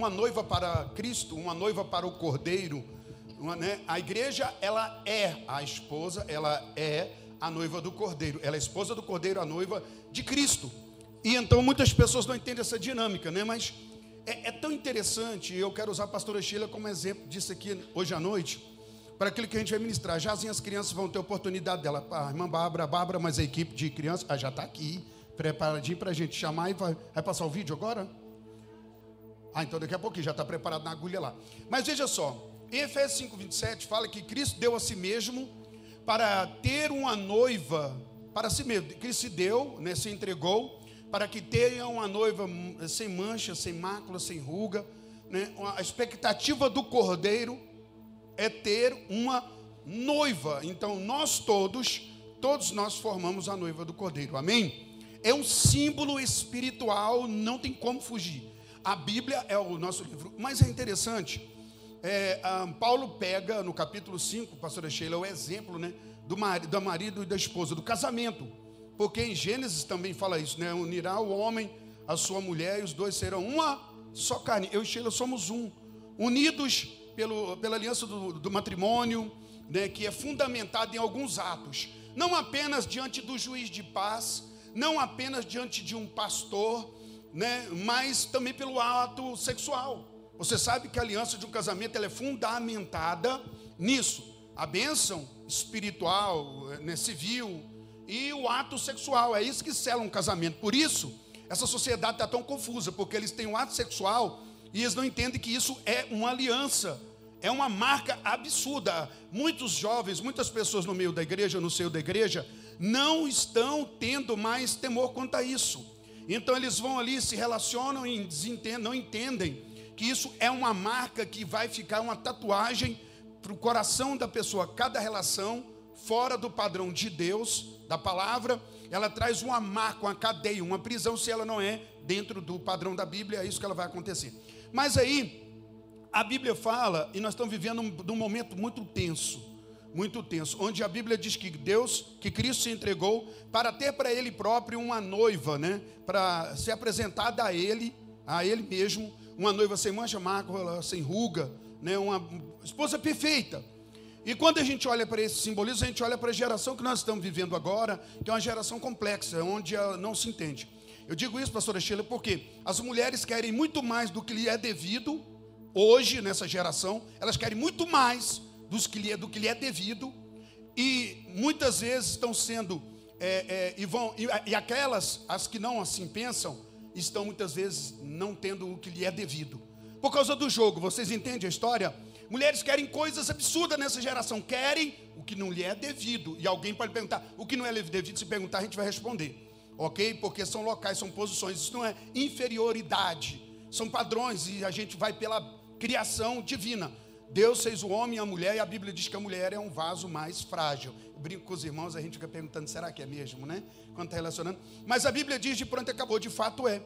uma noiva para Cristo, uma noiva para o Cordeiro. Uma, né? A igreja, ela é a esposa, ela é a noiva do Cordeiro. Ela é a esposa do Cordeiro, a noiva de Cristo. E então muitas pessoas não entendem essa dinâmica, né? Mas é, é tão interessante, eu quero usar a pastora Sheila como exemplo disso aqui hoje à noite, para aquilo que a gente vai ministrar. Já as crianças vão ter oportunidade dela. A irmã Bárbara, Bárbara, mas a equipe de crianças ah, já está aqui, preparadinho para a gente chamar e vai, vai passar o vídeo agora? Ah, então daqui a pouquinho já está preparado na agulha lá. Mas veja só, em Efésios 5, 27 fala que Cristo deu a si mesmo para ter uma noiva para si mesmo. Cristo se deu, né, se entregou para que tenha uma noiva sem mancha, sem mácula, sem ruga. Né? A expectativa do cordeiro é ter uma noiva. Então nós todos, todos nós formamos a noiva do cordeiro. Amém? É um símbolo espiritual, não tem como fugir. A Bíblia é o nosso livro. Mas é interessante, é, um, Paulo pega no capítulo 5, pastora Sheila, o exemplo né, do, marido, do marido e da esposa, do casamento. Porque em Gênesis também fala isso, né? Unirá o homem a sua mulher e os dois serão uma só carne. Eu e Sheila somos um, unidos pelo, pela aliança do, do matrimônio, né, que é fundamentada em alguns atos, não apenas diante do juiz de paz, não apenas diante de um pastor, né, mas também pelo ato sexual. Você sabe que a aliança de um casamento ela é fundamentada nisso. A bênção espiritual, né, civil e o ato sexual. É isso que sela um casamento. Por isso, essa sociedade está tão confusa, porque eles têm um ato sexual e eles não entendem que isso é uma aliança. É uma marca absurda. Muitos jovens, muitas pessoas no meio da igreja, no seio da igreja, não estão tendo mais temor quanto a isso. Então eles vão ali, se relacionam e não entendem que isso é uma marca que vai ficar uma tatuagem para o coração da pessoa. Cada relação fora do padrão de Deus, da palavra, ela traz uma marca, uma cadeia, uma prisão, se ela não é dentro do padrão da Bíblia, é isso que ela vai acontecer. Mas aí, a Bíblia fala, e nós estamos vivendo um, um momento muito tenso muito tenso, onde a Bíblia diz que Deus, que Cristo se entregou para ter para ele próprio uma noiva, né? Para ser apresentada a ele, a ele mesmo, uma noiva sem mancha, mácula, sem ruga, né? Uma esposa perfeita. E quando a gente olha para esse simbolismo, a gente olha para a geração que nós estamos vivendo agora, que é uma geração complexa, onde não se entende. Eu digo isso, pastora Sheila, porque as mulheres querem muito mais do que lhe é devido, hoje, nessa geração, elas querem muito mais dos que lhe, é, do que lhe é devido, e muitas vezes estão sendo, é, é, e, vão, e, e aquelas, as que não assim pensam, estão muitas vezes não tendo o que lhe é devido. Por causa do jogo, vocês entendem a história? Mulheres querem coisas absurdas nessa geração, querem o que não lhe é devido. E alguém pode perguntar, o que não é devido? Se perguntar, a gente vai responder. Ok? Porque são locais, são posições. Isso não é inferioridade. São padrões e a gente vai pela criação divina. Deus fez o homem e a mulher, e a Bíblia diz que a mulher é um vaso mais frágil. Eu brinco com os irmãos, a gente fica perguntando, será que é mesmo, né? Quando está relacionando. Mas a Bíblia diz de pronto acabou, de fato é.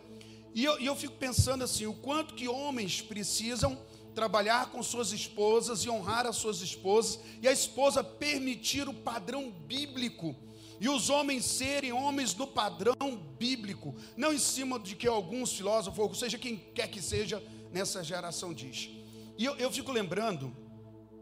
E eu, e eu fico pensando assim, o quanto que homens precisam trabalhar com suas esposas e honrar as suas esposas, e a esposa permitir o padrão bíblico, e os homens serem homens do padrão bíblico, não em cima de que alguns filósofos, ou seja, quem quer que seja, nessa geração diz. E eu, eu fico lembrando,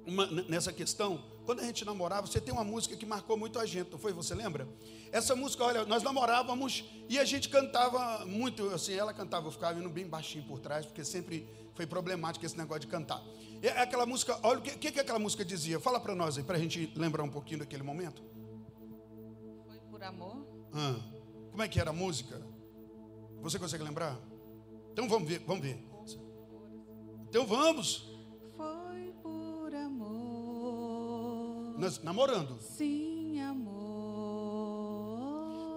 uma, nessa questão, quando a gente namorava, você tem uma música que marcou muito a gente, não foi? Você lembra? Essa música, olha, nós namorávamos e a gente cantava muito, assim, ela cantava, eu ficava indo bem baixinho por trás, porque sempre foi problemático esse negócio de cantar. E aquela música, olha o que, que, que aquela música dizia? Fala para nós aí, para a gente lembrar um pouquinho daquele momento. Foi por amor? Ah, como é que era a música? Você consegue lembrar? Então vamos ver, vamos ver. Então vamos. Foi por amor. Nós namorando. Sim, amor.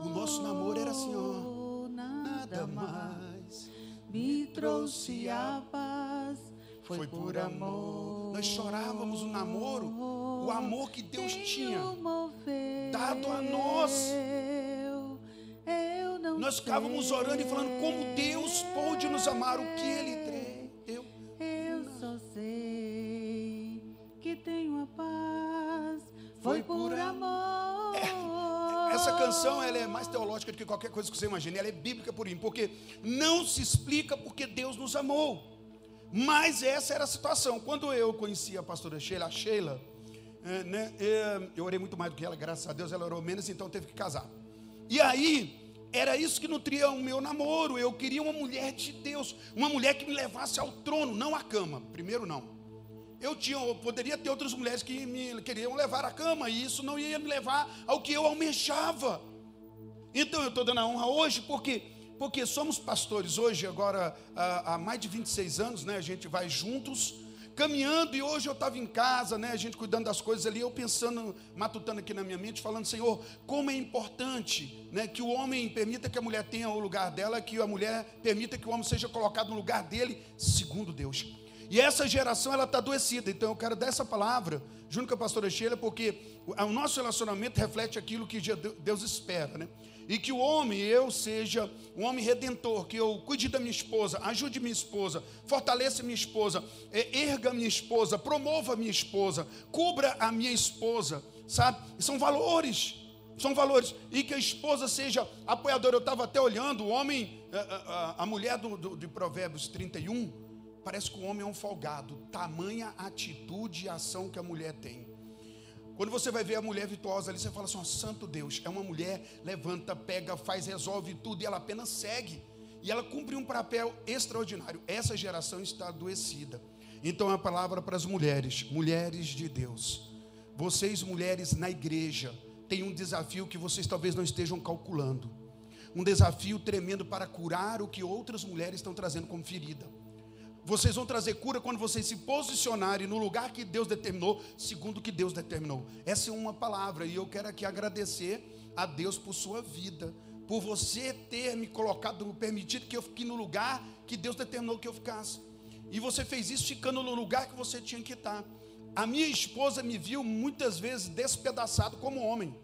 O nosso namoro era assim, ó. Nada mais me trouxe a paz. Foi, Foi por amor. Nós chorávamos o namoro, o amor que Deus tinha dado a nós. Nós ficávamos orando e falando como Deus pôde nos amar, o que Ele tenho a paz. Foi por amor. É, essa canção ela é mais teológica do que qualquer coisa que você imagine. Ela é bíblica por isso, porque não se explica porque Deus nos amou. Mas essa era a situação. Quando eu conheci a pastora Sheila, a Sheila, é, né, é, eu orei muito mais do que ela, graças a Deus, ela orou menos, então teve que casar. E aí, era isso que nutria o meu namoro. Eu queria uma mulher de Deus, uma mulher que me levasse ao trono, não à cama. Primeiro, não. Eu, tinha, eu poderia ter outras mulheres que me queriam levar à cama, e isso não ia me levar ao que eu almejava. Então eu estou dando a honra hoje, porque porque somos pastores hoje, agora há, mais de 26 anos, né? A gente vai juntos, caminhando, e hoje eu estava em casa, né? A gente cuidando das coisas ali, eu pensando, matutando aqui na minha mente, falando, Senhor, como é importante, né? Que o homem permita que a mulher tenha o lugar dela, que a mulher permita que o homem seja colocado no lugar dele, segundo Deus. E essa geração, ela está adoecida, então eu quero dar essa palavra, junto com a pastora Sheila, porque o nosso relacionamento reflete aquilo que Deus espera, né? e que o homem, eu, seja um homem redentor, que eu cuide da minha esposa, ajude minha esposa, fortaleça minha esposa, é, erga minha esposa, promova minha esposa, cubra a minha esposa, sabe? São valores, são valores, e que a esposa seja apoiadora. Eu estava até olhando, o homem, a, a, a mulher do, do, de Provérbios 31, parece que o homem é um folgado, tamanha atitude e ação que a mulher tem. Quando você vai ver a mulher virtuosa ali, você fala assim: oh, Santo Deus, é uma mulher, levanta, pega, faz, resolve tudo, e ela apenas segue. E ela cumpre um papel extraordinário. Essa geração está adoecida. Então, a palavra para as mulheres, mulheres de Deus. Vocês, mulheres na igreja, têm um desafio que vocês talvez não estejam calculando. Um desafio tremendo para curar o que outras mulheres estão trazendo como ferida. Vocês vão trazer cura quando vocês se posicionarem no lugar que Deus determinou, segundo o que Deus determinou. Essa é uma palavra, e eu quero aqui agradecer a Deus por sua vida, por você ter me colocado, permitido que eu fique no lugar que Deus determinou que eu ficasse. E você fez isso ficando no lugar que você tinha que estar. A minha esposa me viu muitas vezes despedaçado como homem.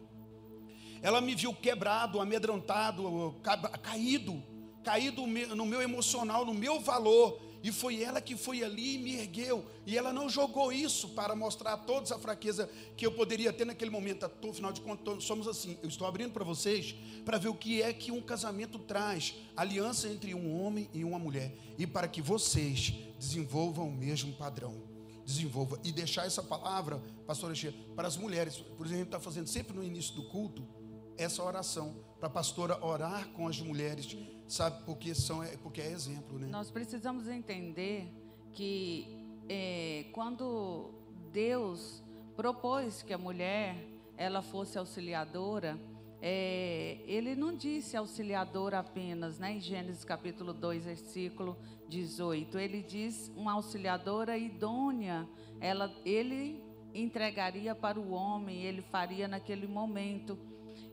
Ela me viu quebrado, amedrontado, caído, caído no meu emocional, no meu valor. E foi ela que foi ali e me ergueu. E ela não jogou isso para mostrar a todos a fraqueza que eu poderia ter naquele momento. Afinal de contas, somos assim. Eu estou abrindo para vocês para ver o que é que um casamento traz aliança entre um homem e uma mulher. E para que vocês desenvolvam o mesmo padrão. Desenvolva. E deixar essa palavra, pastora Chia, para as mulheres. Por exemplo, a gente está fazendo sempre no início do culto essa oração. Para a pastora orar com as mulheres sabe? Porque, são, é, porque é exemplo, né? Nós precisamos entender que é, quando Deus propôs que a mulher ela fosse auxiliadora, é, ele não disse auxiliadora apenas, né? Em Gênesis capítulo 2, versículo 18. Ele diz uma auxiliadora idônea. Ela, ele entregaria para o homem, ele faria naquele momento.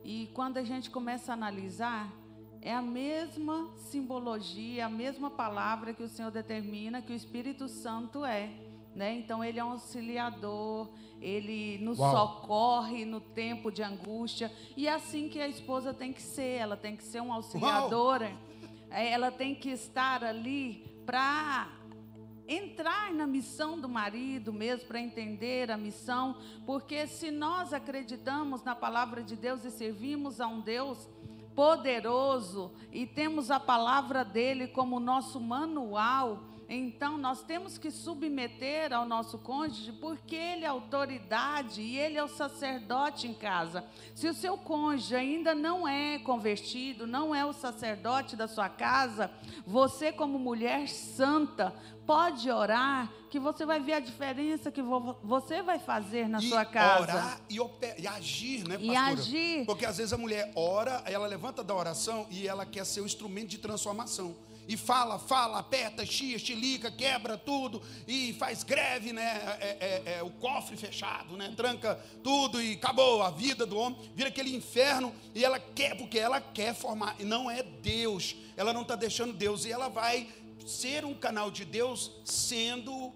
E quando a gente começa a analisar, é a mesma simbologia, a mesma palavra que o Senhor determina que o Espírito Santo é. Né? Então, ele é um auxiliador, ele nos Uau. socorre no tempo de angústia. E é assim que a esposa tem que ser: ela tem que ser uma auxiliadora, é, ela tem que estar ali para entrar na missão do marido mesmo, para entender a missão, porque se nós acreditamos na palavra de Deus e servimos a um Deus poderoso e temos a palavra dele como nosso manual, então nós temos que submeter ao nosso cônjuge, porque ele é autoridade e ele é o sacerdote em casa. Se o seu cônjuge ainda não é convertido, não é o sacerdote da sua casa, você, como mulher santa, pode orar, que você vai ver a diferença que você vai fazer na e sua casa. Orar e, e agir, né, pastora? E agir. Porque às vezes a mulher ora, ela levanta da oração e ela quer ser um instrumento de transformação. E fala, fala, aperta, chia, chilica, quebra tudo e faz greve, né? É, é, é, o cofre fechado, né? Tranca tudo e acabou a vida do homem, vira aquele inferno e ela quer, porque ela quer formar, e não é Deus, ela não está deixando Deus, e ela vai ser um canal de Deus sendo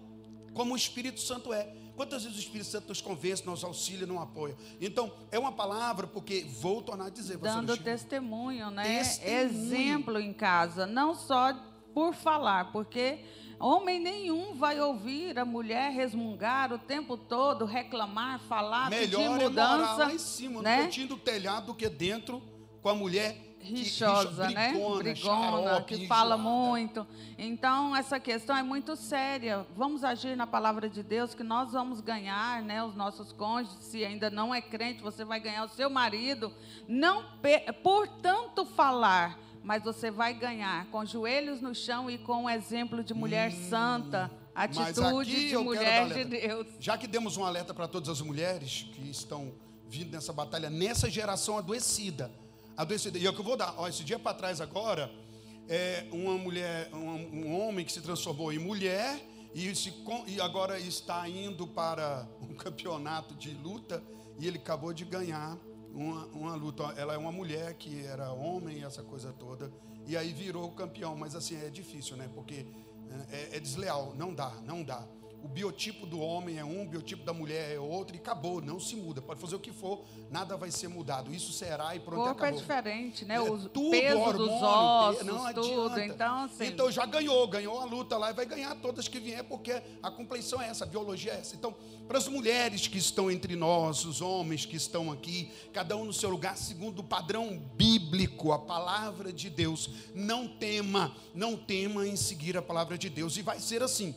como o Espírito Santo é. Quantas vezes o Espírito Santo nos convence, nos auxilia, nos apoia? Então, é uma palavra, porque vou tornar a dizer. Dando testemunho, né? Testemunho. Exemplo em casa, não só por falar, porque homem nenhum vai ouvir a mulher resmungar o tempo todo, reclamar, falar, Melhor pedir mudança. Melhor é morar lá em cima, né? no cantinho do telhado, do que dentro com a mulher rixosa, que, né? brigona, Brigona, xarope, que fala enjoada. muito. Então, essa questão é muito séria. Vamos agir na palavra de Deus, que nós vamos ganhar, né? Os nossos cônjuges, se ainda não é crente, você vai ganhar o seu marido. Não por tanto falar, mas você vai ganhar com joelhos no chão e com um exemplo de mulher santa, Hum, mas atitude de mulher de. Deus. Já que demos um alerta para todas as mulheres que estão vindo nessa batalha, nessa geração adoecida. E é o que eu vou dar. Ó, esse dia para trás agora, é uma mulher, um, um homem que se transformou em mulher e, se, e agora está indo para um campeonato de luta e ele acabou de ganhar uma, uma luta. Ela é uma mulher que era homem, essa coisa toda, e aí virou campeão. Mas assim, é difícil, né? Porque é, é desleal, não dá, não dá. O biotipo do homem é um, o biotipo da mulher é outro e acabou, não se muda. Pode fazer o que for, nada vai ser mudado. Isso será e O pronto, corpo é acabou. diferente, né? É O tudo peso hormônio, dos ossos, não tudo. Então, assim, Então já ganhou, ganhou a luta lá e vai ganhar todas que vier, porque a compleição é essa, a biologia é essa. Então, para as mulheres que estão entre nós, os homens que estão aqui, cada um no seu lugar, segundo o padrão bíblico, a palavra de Deus, não tema, não tema em seguir a palavra de Deus. E vai ser assim.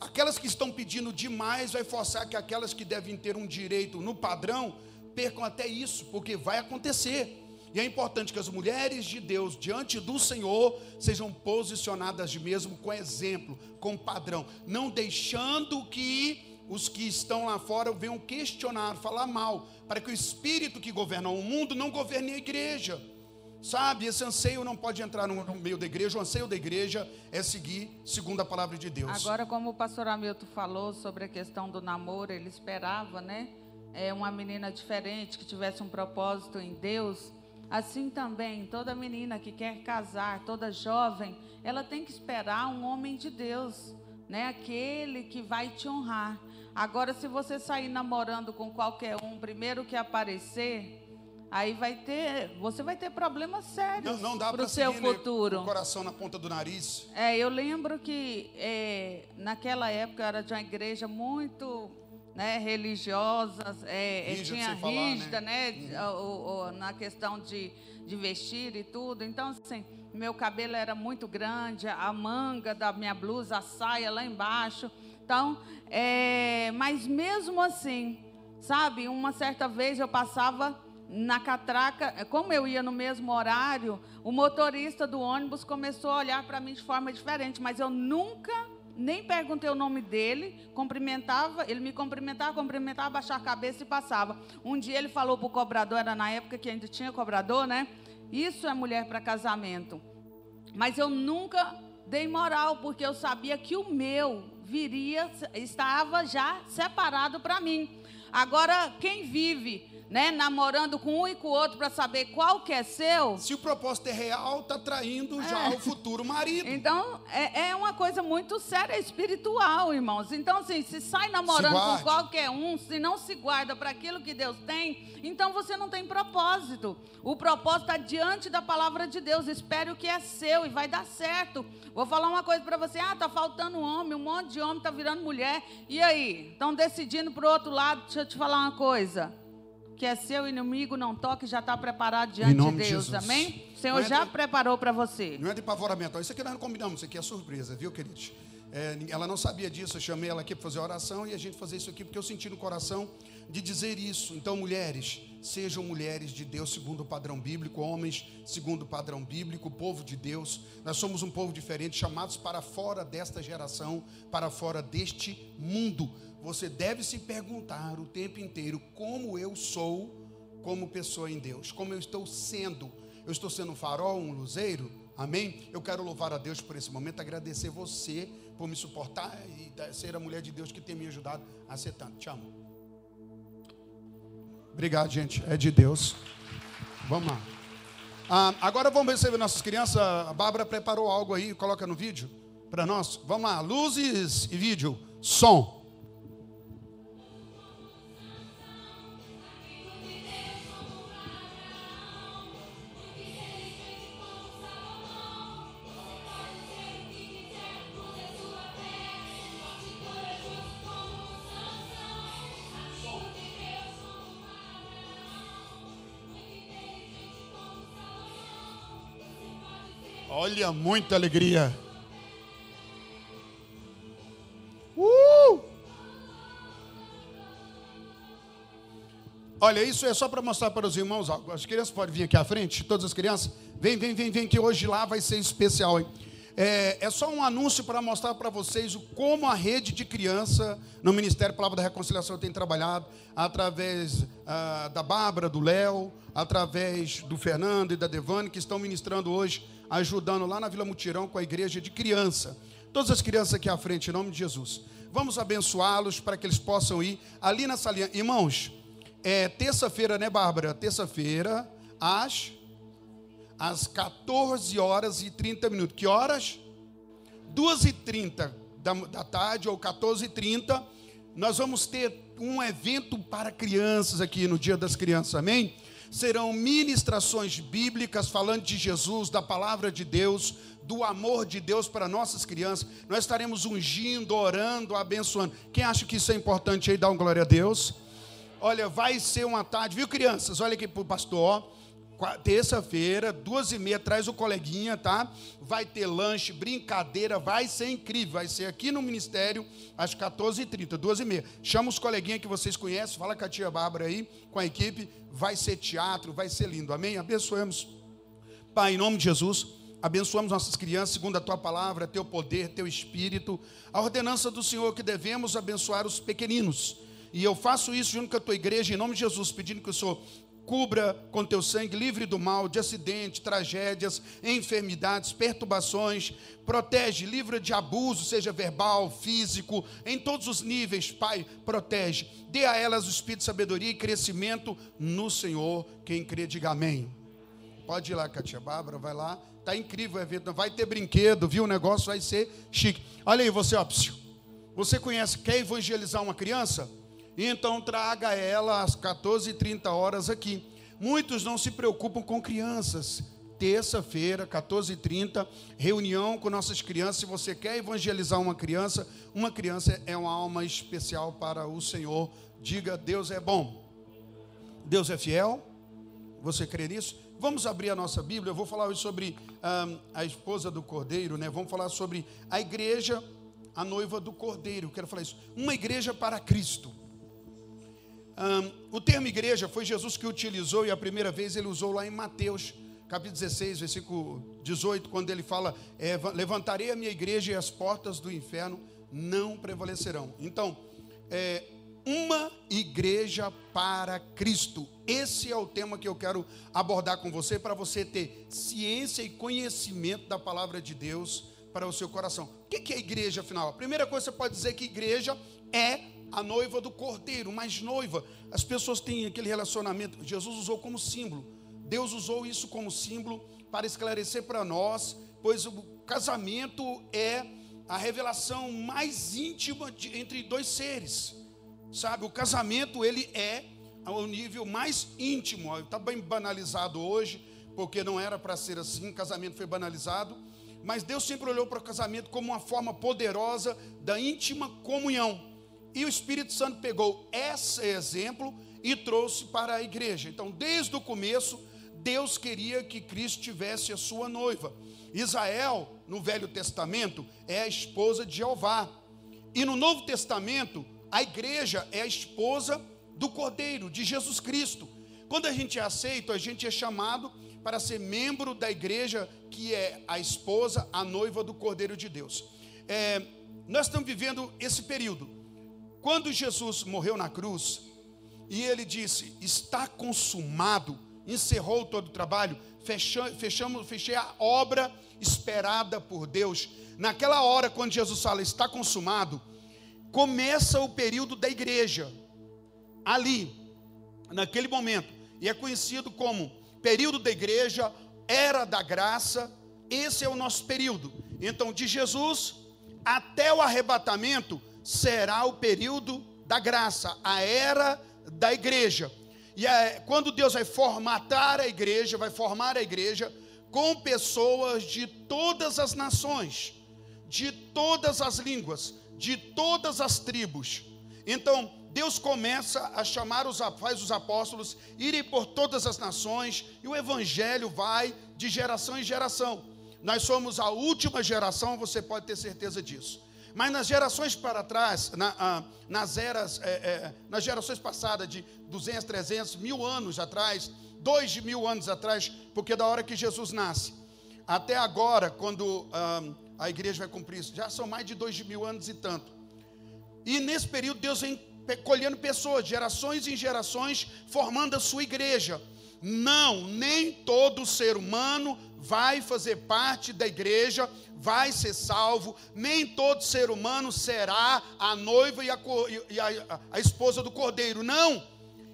Aquelas que estão pedindo demais vai forçar que aquelas que devem ter um direito no padrão percam até isso, porque vai acontecer. E é importante que as mulheres de Deus diante do Senhor sejam posicionadas mesmo com exemplo, com padrão, não deixando que os que estão lá fora venham questionar, falar mal, para que o espírito que governa o mundo não governe a igreja. Sabe, esse anseio não pode entrar no meio da igreja, o anseio da igreja é seguir segundo a palavra de Deus. Agora, como o pastor Hamilton falou sobre a questão do namoro, ele esperava, né? É, uma menina diferente, que tivesse um propósito em Deus. Assim também, toda menina que quer casar, toda jovem, ela tem que esperar um homem de Deus, né? Aquele que vai te honrar. Agora, se você sair namorando com qualquer um, primeiro que aparecer, aí vai ter, você vai ter problemas sérios não, não dá para o seu né, futuro. o coração na ponta do nariz. É, eu lembro que é, naquela época eu era de uma igreja muito né, religiosa, é, é, Rígida, tinha falar, rígida, né? né, o- o- na questão de, de vestir e tudo. Então, assim, meu cabelo era muito grande, a manga da minha blusa, a saia lá embaixo. Então, é, mas mesmo assim, sabe, uma certa vez eu passava na catraca, como eu ia no mesmo horário, o motorista do ônibus começou a olhar para mim de forma diferente, mas eu nunca nem perguntei o nome dele, cumprimentava, ele me cumprimentava, cumprimentava, baixava a cabeça e passava. Um dia ele falou para o cobrador, era na época que ainda tinha cobrador, né? Isso é mulher para casamento. Mas eu nunca dei moral, porque eu sabia que o meu viria, estava já separado para mim. Agora, quem vive, né, namorando com um e com o outro para saber qual que é seu, Se o propósito é real, está traindo já o futuro marido. então é, é uma coisa muito séria espiritual, irmãos. Então, assim, se sai namorando Se com qualquer um, se não se guarda para aquilo que Deus tem, então você não tem propósito. O propósito está diante da palavra de Deus. Espere o que é seu e vai dar certo. Vou falar uma coisa para você. Ah, tá faltando homem, um monte de homem tá virando mulher. E aí? Estão decidindo para o outro lado. Deixa eu te falar uma coisa. Que é seu inimigo, não toque, já está preparado diante de Deus. Jesus. Amém? O Senhor é já de- preparou para você. Não é de pavoramento. Isso aqui nós não combinamos, isso aqui é surpresa, viu, queridos? É, ela não sabia disso, eu chamei ela aqui para fazer oração e a gente fazer isso aqui porque eu senti no coração de dizer isso. Então, mulheres, sejam mulheres de Deus segundo o padrão bíblico, homens segundo o padrão bíblico, povo de Deus. Nós somos um povo diferente, chamados para fora desta geração, para fora deste mundo. Você deve se perguntar o tempo inteiro como eu sou como pessoa em Deus, como eu estou sendo. Eu estou sendo um farol, um luzeiro? Amém? Eu quero louvar a Deus por esse momento, agradecer você por me suportar e ser a mulher de Deus que tem me ajudado a ser tanto. Te amo. Obrigado, gente. É de Deus. Vamos lá. Ah, agora vamos receber nossas crianças. A Bárbara preparou algo aí, coloca no vídeo para nós. Vamos lá, luzes e vídeo. Som. Olha, muita alegria. Uh! Olha, isso é só para mostrar para os irmãos. As crianças podem vir aqui à frente, todas as crianças. Vem, vem, vem, vem, que hoje lá vai ser especial, hein? É, é só um anúncio para mostrar para vocês como a rede de criança no Ministério Palavra da Reconciliação tem trabalhado, através ah, da Bárbara, do Léo, através do Fernando e da Devane, que estão ministrando hoje, ajudando lá na Vila Mutirão com a igreja de criança. Todas as crianças aqui à frente, em nome de Jesus. Vamos abençoá-los para que eles possam ir ali na salinha. Irmãos, é terça-feira, né, Bárbara? Terça-feira, às às 14 horas e 30 minutos. Que horas? 2 e 30 da, da tarde, ou 14 e 30, nós vamos ter um evento para crianças aqui no Dia das Crianças, amém? Serão ministrações bíblicas falando de Jesus, da palavra de Deus, do amor de Deus para nossas crianças. Nós estaremos ungindo, orando, abençoando. Quem acha que isso é importante aí, dá um glória a Deus. Olha, vai ser uma tarde, viu, crianças? Olha aqui para o pastor, ó terça-feira, duas e meia, traz o coleguinha, tá? Vai ter lanche, brincadeira, vai ser incrível. Vai ser aqui no Ministério, às 14h30, duas e meia. Chama os coleguinhas que vocês conhecem, fala com a tia Bárbara aí, com a equipe. Vai ser teatro, vai ser lindo, amém? Abençoemos. Pai, em nome de Jesus, abençoamos nossas crianças, segundo a tua palavra, teu poder, teu espírito. A ordenança do Senhor que devemos abençoar os pequeninos. E eu faço isso junto com a tua igreja, em nome de Jesus, pedindo que o Senhor cubra com teu sangue, livre do mal, de acidente, tragédias, enfermidades, perturbações, protege, livra de abuso, seja verbal, físico, em todos os níveis, Pai, protege. Dê a elas o espírito de sabedoria e crescimento no Senhor. Quem crê, diga amém. Pode ir lá, Katia Bárbara, vai lá. Tá incrível o evento, vai ter brinquedo, viu? O negócio vai ser chique. Olha aí, você, ó, você conhece, quer evangelizar uma criança? Então traga ela às 14h30 horas aqui. Muitos não se preocupam com crianças. Terça-feira, 14h30, reunião com nossas crianças. Se você quer evangelizar uma criança, uma criança é uma alma especial para o Senhor. Diga: Deus é bom. Deus é fiel. Você crê nisso? Vamos abrir a nossa Bíblia. Eu vou falar hoje sobre um, a esposa do cordeiro, né? Vamos falar sobre a igreja, a noiva do cordeiro. Eu quero falar isso. Uma igreja para Cristo. Um, o termo igreja foi Jesus que utilizou e a primeira vez ele usou lá em Mateus, capítulo 16, versículo 18, quando ele fala: é, Levantarei a minha igreja e as portas do inferno não prevalecerão. Então, é, uma igreja para Cristo. Esse é o tema que eu quero abordar com você, para você ter ciência e conhecimento da palavra de Deus para o seu coração. O que é igreja, afinal? A primeira coisa que você pode dizer que igreja é a noiva do cordeiro, mas noiva, as pessoas têm aquele relacionamento. Jesus usou como símbolo. Deus usou isso como símbolo para esclarecer para nós, pois o casamento é a revelação mais íntima de, entre dois seres. Sabe, o casamento ele é ao nível mais íntimo. Está bem banalizado hoje, porque não era para ser assim. Casamento foi banalizado, mas Deus sempre olhou para o casamento como uma forma poderosa da íntima comunhão. E o Espírito Santo pegou esse exemplo e trouxe para a igreja. Então, desde o começo, Deus queria que Cristo tivesse a sua noiva. Israel, no Velho Testamento, é a esposa de Jeová. E no Novo Testamento, a igreja é a esposa do Cordeiro, de Jesus Cristo. Quando a gente é aceito, a gente é chamado para ser membro da igreja, que é a esposa, a noiva do Cordeiro de Deus. É, nós estamos vivendo esse período quando Jesus morreu na cruz, e ele disse: Está consumado, encerrou todo o trabalho, fechamos, fechei a obra esperada por Deus. Naquela hora, quando Jesus fala está consumado, começa o período da igreja. Ali, naquele momento, e é conhecido como período da igreja, era da graça, esse é o nosso período. Então, de Jesus até o arrebatamento, será o período da graça, a era da igreja. E é, quando Deus vai formatar a igreja, vai formar a igreja com pessoas de todas as nações, de todas as línguas, de todas as tribos. Então, Deus começa a chamar os faz os apóstolos irem por todas as nações e o evangelho vai de geração em geração. nós somos a última geração, você pode ter certeza disso. Mas nas gerações para trás, na, ah, nas eras, é, é, nas gerações passadas de 200, 300, mil anos atrás, dois mil anos atrás, porque da hora que Jesus nasce até agora, quando ah, a igreja vai cumprir isso, já são mais de dois mil anos e tanto. E nesse período Deus vem colhendo pessoas, gerações em gerações, formando a sua igreja. Não, nem todo ser humano vai fazer parte da igreja, vai ser salvo, nem todo ser humano será a noiva e a, e a, a esposa do cordeiro. Não,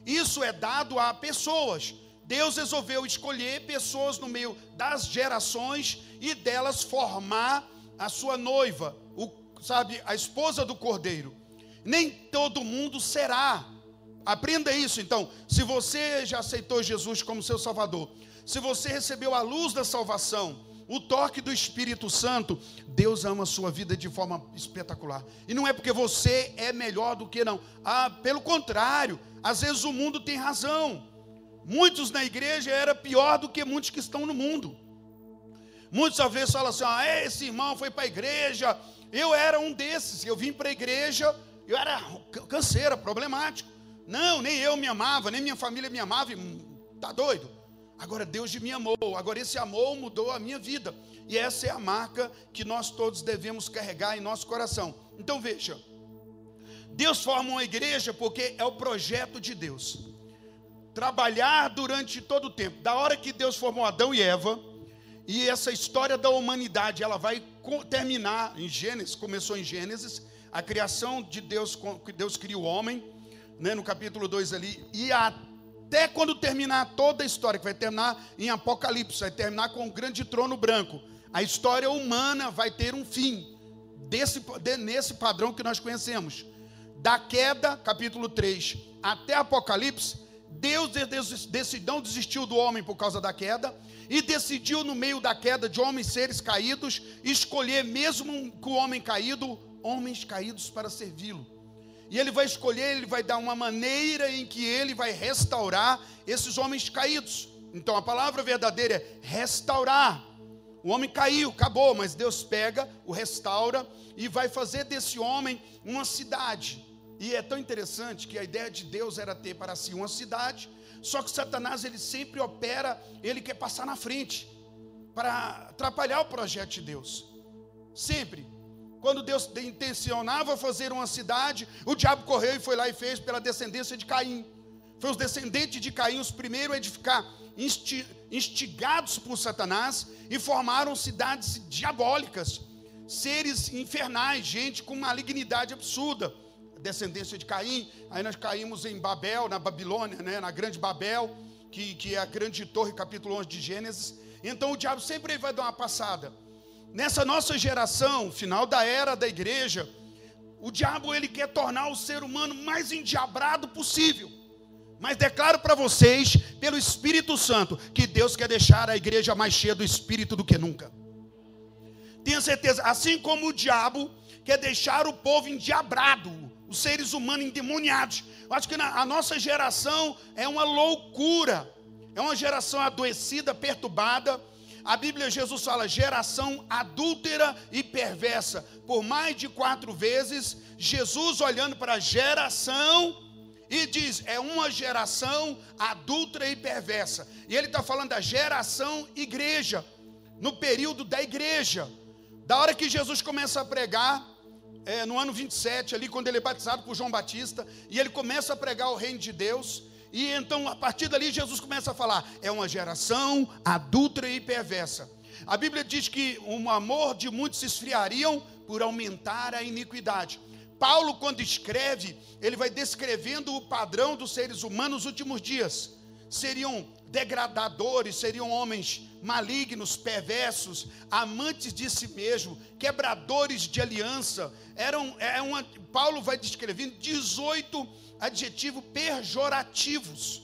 isso é dado a pessoas. Deus resolveu escolher pessoas no meio das gerações e delas formar a sua noiva, o, sabe, a esposa do cordeiro. Nem todo mundo será. Aprenda isso então. Se você já aceitou Jesus como seu Salvador, se você recebeu a luz da salvação, o toque do Espírito Santo, Deus ama a sua vida de forma espetacular. E não é porque você é melhor do que não. Ah, pelo contrário, às vezes o mundo tem razão. Muitos na igreja era pior do que muitos que estão no mundo. Muitos às vezes falam assim: ah, esse irmão foi para a igreja. Eu era um desses. Eu vim para a igreja, eu era canseira, problemático. Não, nem eu me amava, nem minha família me amava. Tá doido? Agora Deus me amou. Agora esse amor mudou a minha vida. E essa é a marca que nós todos devemos carregar em nosso coração. Então veja. Deus forma uma igreja porque é o projeto de Deus. Trabalhar durante todo o tempo. Da hora que Deus formou Adão e Eva, e essa história da humanidade, ela vai terminar em Gênesis, começou em Gênesis, a criação de Deus, que Deus cria o homem, né, no capítulo 2 ali, e até quando terminar toda a história, que vai terminar em Apocalipse, vai terminar com o grande trono branco. A história humana vai ter um fim, desse, de, nesse padrão que nós conhecemos. Da queda, capítulo 3, até Apocalipse, Deus decidiu, não desistiu do homem por causa da queda, e decidiu, no meio da queda de homens seres caídos, escolher, mesmo com o homem caído, homens caídos para servi-lo. E ele vai escolher, ele vai dar uma maneira em que ele vai restaurar esses homens caídos. Então a palavra verdadeira é restaurar. O homem caiu, acabou, mas Deus pega, o restaura e vai fazer desse homem uma cidade. E é tão interessante que a ideia de Deus era ter para si uma cidade, só que Satanás ele sempre opera, ele quer passar na frente para atrapalhar o projeto de Deus. Sempre. Quando Deus intencionava fazer uma cidade, o diabo correu e foi lá e fez pela descendência de Caim. Foi os descendentes de Caim os primeiros a edificar, instigados por Satanás, e formaram cidades diabólicas, seres infernais, gente com malignidade absurda. Descendência de Caim, aí nós caímos em Babel, na Babilônia, né, na grande Babel, que, que é a grande torre, capítulo 11 de Gênesis. Então o diabo sempre vai dar uma passada. Nessa nossa geração, final da era da igreja, o diabo ele quer tornar o ser humano mais endiabrado possível. Mas declaro para vocês, pelo Espírito Santo, que Deus quer deixar a igreja mais cheia do Espírito do que nunca. Tenha certeza, assim como o diabo quer deixar o povo endiabrado, os seres humanos endemoniados. Eu acho que a nossa geração é uma loucura, é uma geração adoecida, perturbada a Bíblia, Jesus fala geração adúltera e perversa. Por mais de quatro vezes, Jesus olhando para a geração e diz: é uma geração adúltera e perversa. E ele está falando da geração igreja, no período da igreja. Da hora que Jesus começa a pregar, é, no ano 27, ali, quando ele é batizado por João Batista, e ele começa a pregar o reino de Deus. E então, a partir dali, Jesus começa a falar: é uma geração adulta e perversa. A Bíblia diz que o amor de muitos se esfriariam por aumentar a iniquidade. Paulo, quando escreve, ele vai descrevendo o padrão dos seres humanos nos últimos dias. Seriam degradadores, seriam homens malignos, perversos, amantes de si mesmo, quebradores de aliança. Eram, é uma, Paulo vai descrevendo 18 adjetivos pejorativos,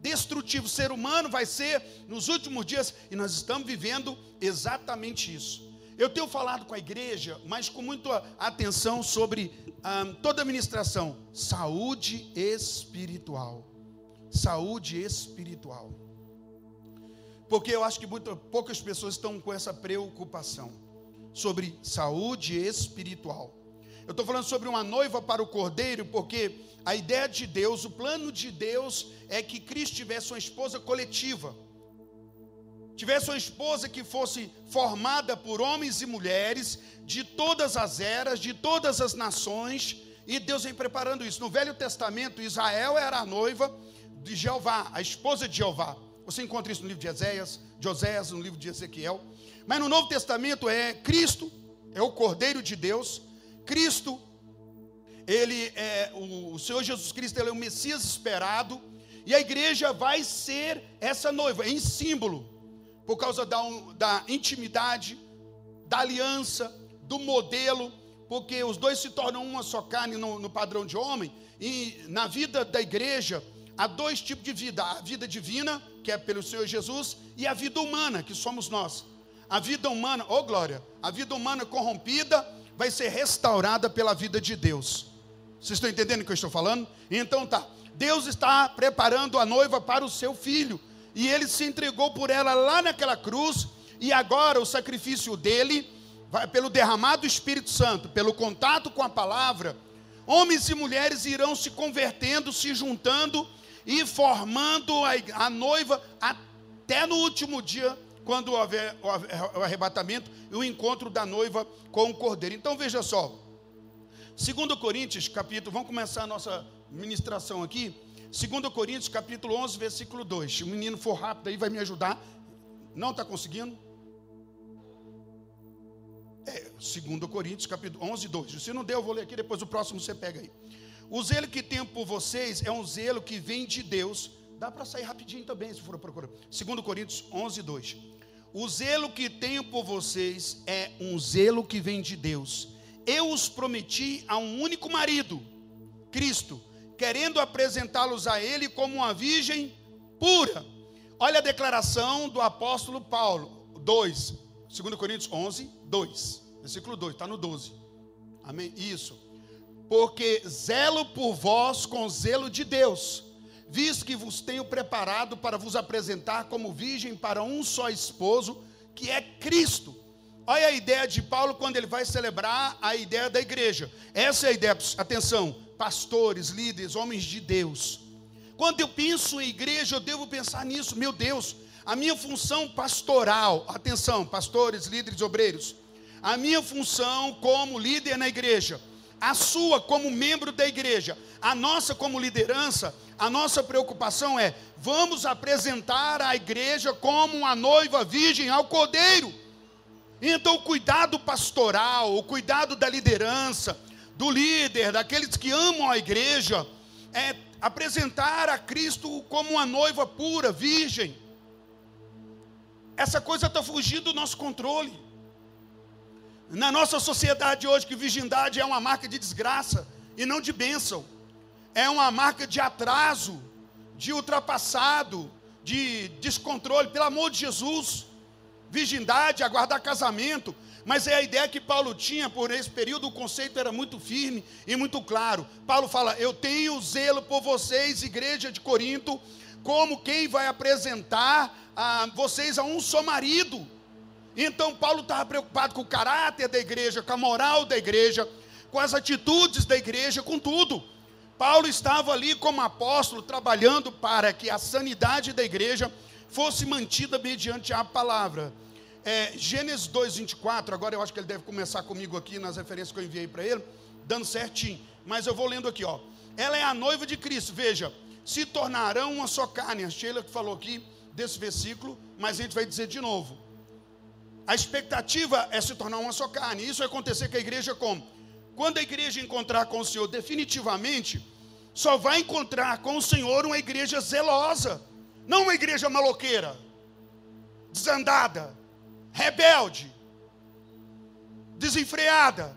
destrutivos. O ser humano vai ser nos últimos dias, e nós estamos vivendo exatamente isso. Eu tenho falado com a igreja, mas com muita atenção sobre ah, toda a administração, saúde espiritual. Saúde espiritual. Porque eu acho que muito, poucas pessoas estão com essa preocupação sobre saúde espiritual. Eu estou falando sobre uma noiva para o cordeiro, porque a ideia de Deus, o plano de Deus é que Cristo tivesse uma esposa coletiva, tivesse uma esposa que fosse formada por homens e mulheres de todas as eras, de todas as nações, e Deus vem preparando isso. No Velho Testamento, Israel era a noiva de Jeová, a esposa de Jeová. Você encontra isso no livro de Eséias, de Oséias, no livro de Ezequiel. Mas no Novo Testamento é Cristo, é o Cordeiro de Deus. Cristo, ele é o, o Senhor Jesus Cristo, ele é o Messias esperado. E a igreja vai ser essa noiva, em símbolo, por causa da, da intimidade, da aliança, do modelo porque os dois se tornam uma só carne no, no padrão de homem, e na vida da igreja há dois tipos de vida: a vida divina, que é pelo Senhor Jesus, e a vida humana, que somos nós. A vida humana, oh glória, a vida humana corrompida vai ser restaurada pela vida de Deus. Vocês estão entendendo o que eu estou falando? Então tá. Deus está preparando a noiva para o seu filho, e ele se entregou por ela lá naquela cruz, e agora o sacrifício dele vai, pelo derramado do Espírito Santo, pelo contato com a palavra, homens e mulheres irão se convertendo, se juntando e formando a, noiva até no último dia, quando houver o arrebatamento e o encontro da noiva com o cordeiro. Então veja só, 2 Coríntios, capítulo, vamos começar a nossa ministração aqui. 2 Coríntios, capítulo 11, versículo 2. Se o menino for rápido aí, vai me ajudar. Não está conseguindo? É, 2 Coríntios, capítulo 11, 2. Se não deu, eu vou ler aqui, depois o próximo você pega aí. O zelo que tenho por vocês é um zelo que vem de Deus. Dá para sair rapidinho também, se for procurar. 2 Coríntios 11, 2. O zelo que tenho por vocês é um zelo que vem de Deus. Eu os prometi a um único marido, Cristo, querendo apresentá-los a Ele como uma virgem pura. Olha a declaração do apóstolo Paulo, 2, 2 Coríntios 11, 2. Versículo 2, está no 12. Amém? Isso. Porque zelo por vós com zelo de Deus, visto que vos tenho preparado para vos apresentar como virgem para um só esposo, que é Cristo. Olha a ideia de Paulo quando ele vai celebrar a ideia da igreja. Essa é a ideia, atenção, pastores, líderes, homens de Deus. Quando eu penso em igreja, eu devo pensar nisso, meu Deus, a minha função pastoral, atenção, pastores, líderes, obreiros, a minha função como líder na igreja, a sua como membro da igreja, a nossa como liderança, a nossa preocupação é: vamos apresentar a igreja como uma noiva virgem ao cordeiro. Então, o cuidado pastoral, o cuidado da liderança, do líder, daqueles que amam a igreja, é apresentar a Cristo como uma noiva pura, virgem. Essa coisa está fugindo do nosso controle. Na nossa sociedade hoje, que virgindade é uma marca de desgraça e não de bênção, é uma marca de atraso, de ultrapassado, de descontrole, pelo amor de Jesus. Virgindade, aguardar casamento, mas é a ideia que Paulo tinha por esse período, o conceito era muito firme e muito claro. Paulo fala: Eu tenho zelo por vocês, igreja de Corinto, como quem vai apresentar a vocês a um só marido. Então Paulo estava preocupado com o caráter da igreja, com a moral da igreja, com as atitudes da igreja, com tudo. Paulo estava ali como apóstolo, trabalhando para que a sanidade da igreja fosse mantida mediante a palavra. É, Gênesis 2,24, agora eu acho que ele deve começar comigo aqui nas referências que eu enviei para ele, dando certinho. Mas eu vou lendo aqui, ó. Ela é a noiva de Cristo, veja, se tornarão uma só carne. A Sheila que falou aqui, desse versículo, mas a gente vai dizer de novo. A expectativa é se tornar uma só carne. Isso vai acontecer com a igreja como? Quando a igreja encontrar com o Senhor definitivamente, só vai encontrar com o Senhor uma igreja zelosa, não uma igreja maloqueira, desandada, rebelde, desenfreada.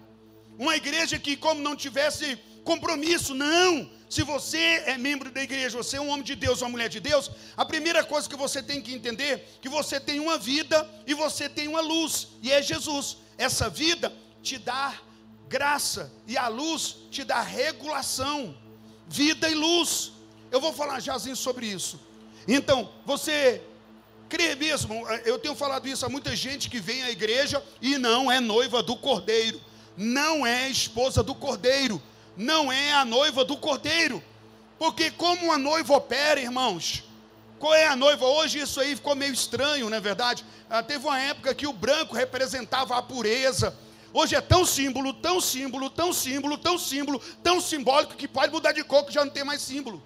Uma igreja que, como não tivesse compromisso, não, se você é membro da igreja, você é um homem de Deus, uma mulher de Deus, a primeira coisa que você tem que entender é que você tem uma vida e você tem uma luz, e é Jesus. Essa vida te dá graça e a luz te dá regulação, vida e luz. Eu vou falar jazinho sobre isso. Então, você crer mesmo. Eu tenho falado isso a muita gente que vem à igreja e não é noiva do cordeiro, não é esposa do cordeiro, não é a noiva do cordeiro. Porque como a noiva opera, irmãos? Qual é a noiva? Hoje isso aí ficou meio estranho, não é verdade? Ah, teve uma época que o branco representava a pureza. Hoje é tão símbolo, tão símbolo, tão símbolo, tão símbolo, tão simbólico que pode mudar de cor que já não tem mais símbolo.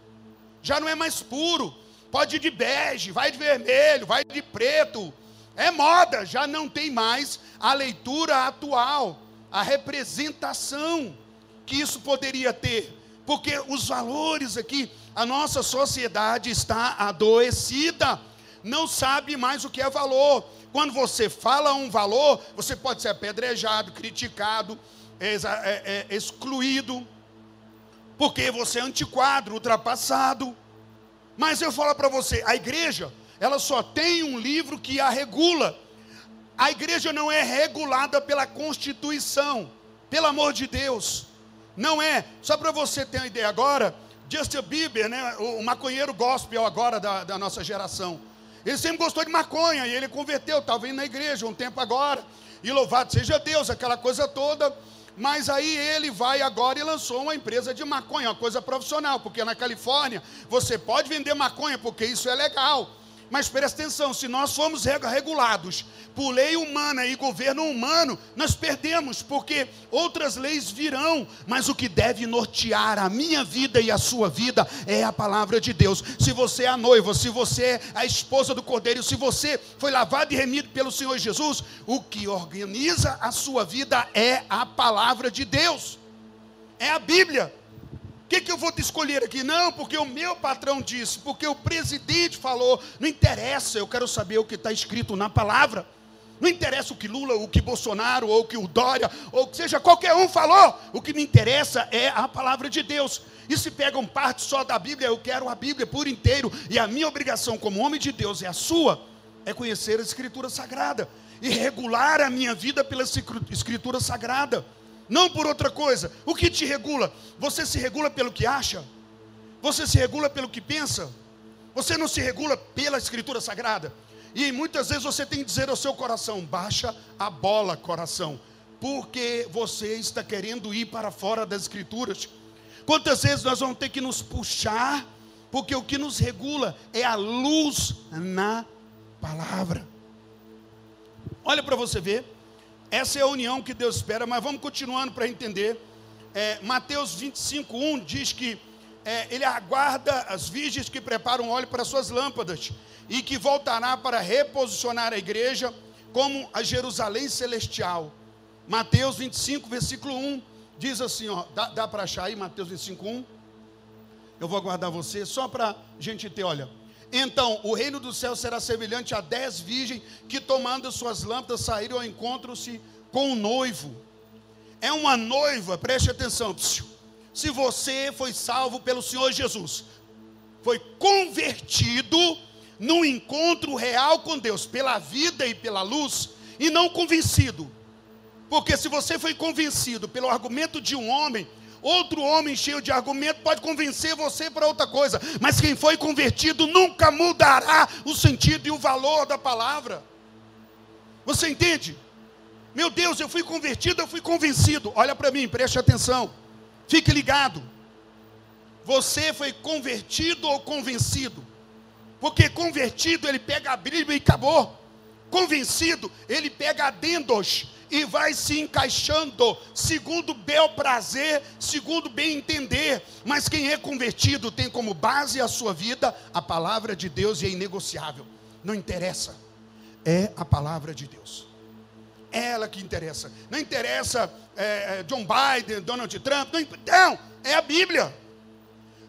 Já não é mais puro. Pode ir de bege, vai de vermelho, vai de preto. É moda, já não tem mais a leitura atual, a representação que isso poderia ter. Porque os valores aqui, a nossa sociedade está adoecida, não sabe mais o que é valor. Quando você fala um valor, você pode ser apedrejado, criticado, é, é, excluído, porque você é antiquado, ultrapassado. Mas eu falo para você, a igreja, ela só tem um livro que a regula. A igreja não é regulada pela Constituição, pelo amor de Deus. Não é. Só para você ter uma ideia agora, Justin Bieber, né, o maconheiro gospel agora da, da nossa geração. Ele sempre gostou de maconha e ele converteu, estava indo na igreja um tempo agora. E louvado seja Deus, aquela coisa toda. Mas aí ele vai agora e lançou uma empresa de maconha, uma coisa profissional, porque na Califórnia você pode vender maconha, porque isso é legal. Mas presta atenção, se nós formos regulados por lei humana e governo humano, nós perdemos, porque outras leis virão, mas o que deve nortear a minha vida e a sua vida é a palavra de Deus. Se você é a noiva, se você é a esposa do cordeiro, se você foi lavado e remido pelo Senhor Jesus, o que organiza a sua vida é a palavra de Deus, é a Bíblia. Que, que eu vou te escolher aqui? Não, porque o meu patrão disse, porque o presidente falou. Não interessa, eu quero saber o que está escrito na palavra. Não interessa o que Lula, o que Bolsonaro, ou o que o Dória, ou que seja qualquer um falou. O que me interessa é a palavra de Deus. E se pegam parte só da Bíblia, eu quero a Bíblia por inteiro. E a minha obrigação como homem de Deus é a sua, é conhecer a Escritura Sagrada e regular a minha vida pela Escritura Sagrada não por outra coisa. O que te regula? Você se regula pelo que acha? Você se regula pelo que pensa? Você não se regula pela Escritura Sagrada? E muitas vezes você tem que dizer ao seu coração: baixa a bola, coração, porque você está querendo ir para fora das Escrituras. Quantas vezes nós vamos ter que nos puxar, porque o que nos regula é a luz na palavra. Olha para você ver. Essa é a união que Deus espera, mas vamos continuando para entender. É, Mateus 25, 1 diz que é, ele aguarda as virgens que preparam óleo para suas lâmpadas e que voltará para reposicionar a igreja como a Jerusalém celestial. Mateus 25, versículo 1 diz assim: ó, dá, dá para achar aí Mateus 25, 1? Eu vou aguardar você só para a gente ter, olha. Então o reino do céu será semelhante a dez virgens que, tomando suas lâmpadas, saíram ao encontro-se com o noivo. É uma noiva, preste atenção. Se você foi salvo pelo Senhor Jesus, foi convertido num encontro real com Deus, pela vida e pela luz, e não convencido. Porque se você foi convencido pelo argumento de um homem, Outro homem cheio de argumento pode convencer você para outra coisa, mas quem foi convertido nunca mudará o sentido e o valor da palavra. Você entende? Meu Deus, eu fui convertido, eu fui convencido. Olha para mim, preste atenção. Fique ligado. Você foi convertido ou convencido? Porque convertido ele pega a Bíblia e acabou. Convencido, ele pega adendos e vai se encaixando segundo bel prazer, segundo bem entender. Mas quem é convertido tem como base a sua vida a palavra de Deus e é inegociável. Não interessa, é a palavra de Deus. É ela que interessa. Não interessa é, é John Biden, Donald Trump, não, não, é a Bíblia.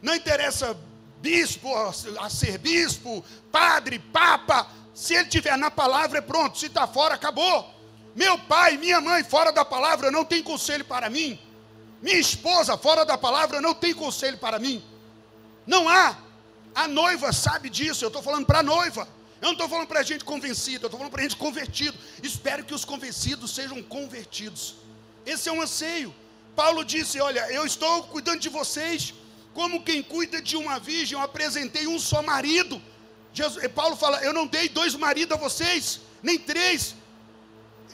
Não interessa bispo a ser bispo, padre, papa. Se ele tiver na palavra, é pronto. Se está fora, acabou. Meu pai, minha mãe, fora da palavra, não tem conselho para mim. Minha esposa, fora da palavra, não tem conselho para mim. Não há. A noiva sabe disso. Eu estou falando para a noiva. Eu não estou falando para a gente convencido, eu estou falando para a gente convertido. Espero que os convencidos sejam convertidos. Esse é um anseio. Paulo disse: Olha, eu estou cuidando de vocês como quem cuida de uma virgem. Eu apresentei um só marido Jesus, Paulo fala: Eu não dei dois maridos a vocês, nem três.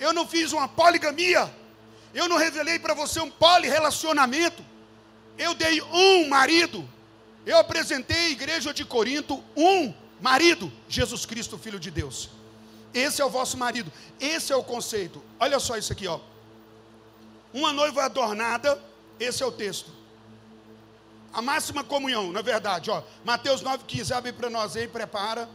Eu não fiz uma poligamia. Eu não revelei para você um polirelacionamento. Eu dei um marido. Eu apresentei à igreja de Corinto um marido, Jesus Cristo, Filho de Deus. Esse é o vosso marido. Esse é o conceito. Olha só isso aqui, ó. Uma noiva adornada, esse é o texto. A máxima comunhão, na verdade, ó. Mateus 9,15, abre para nós aí, prepara.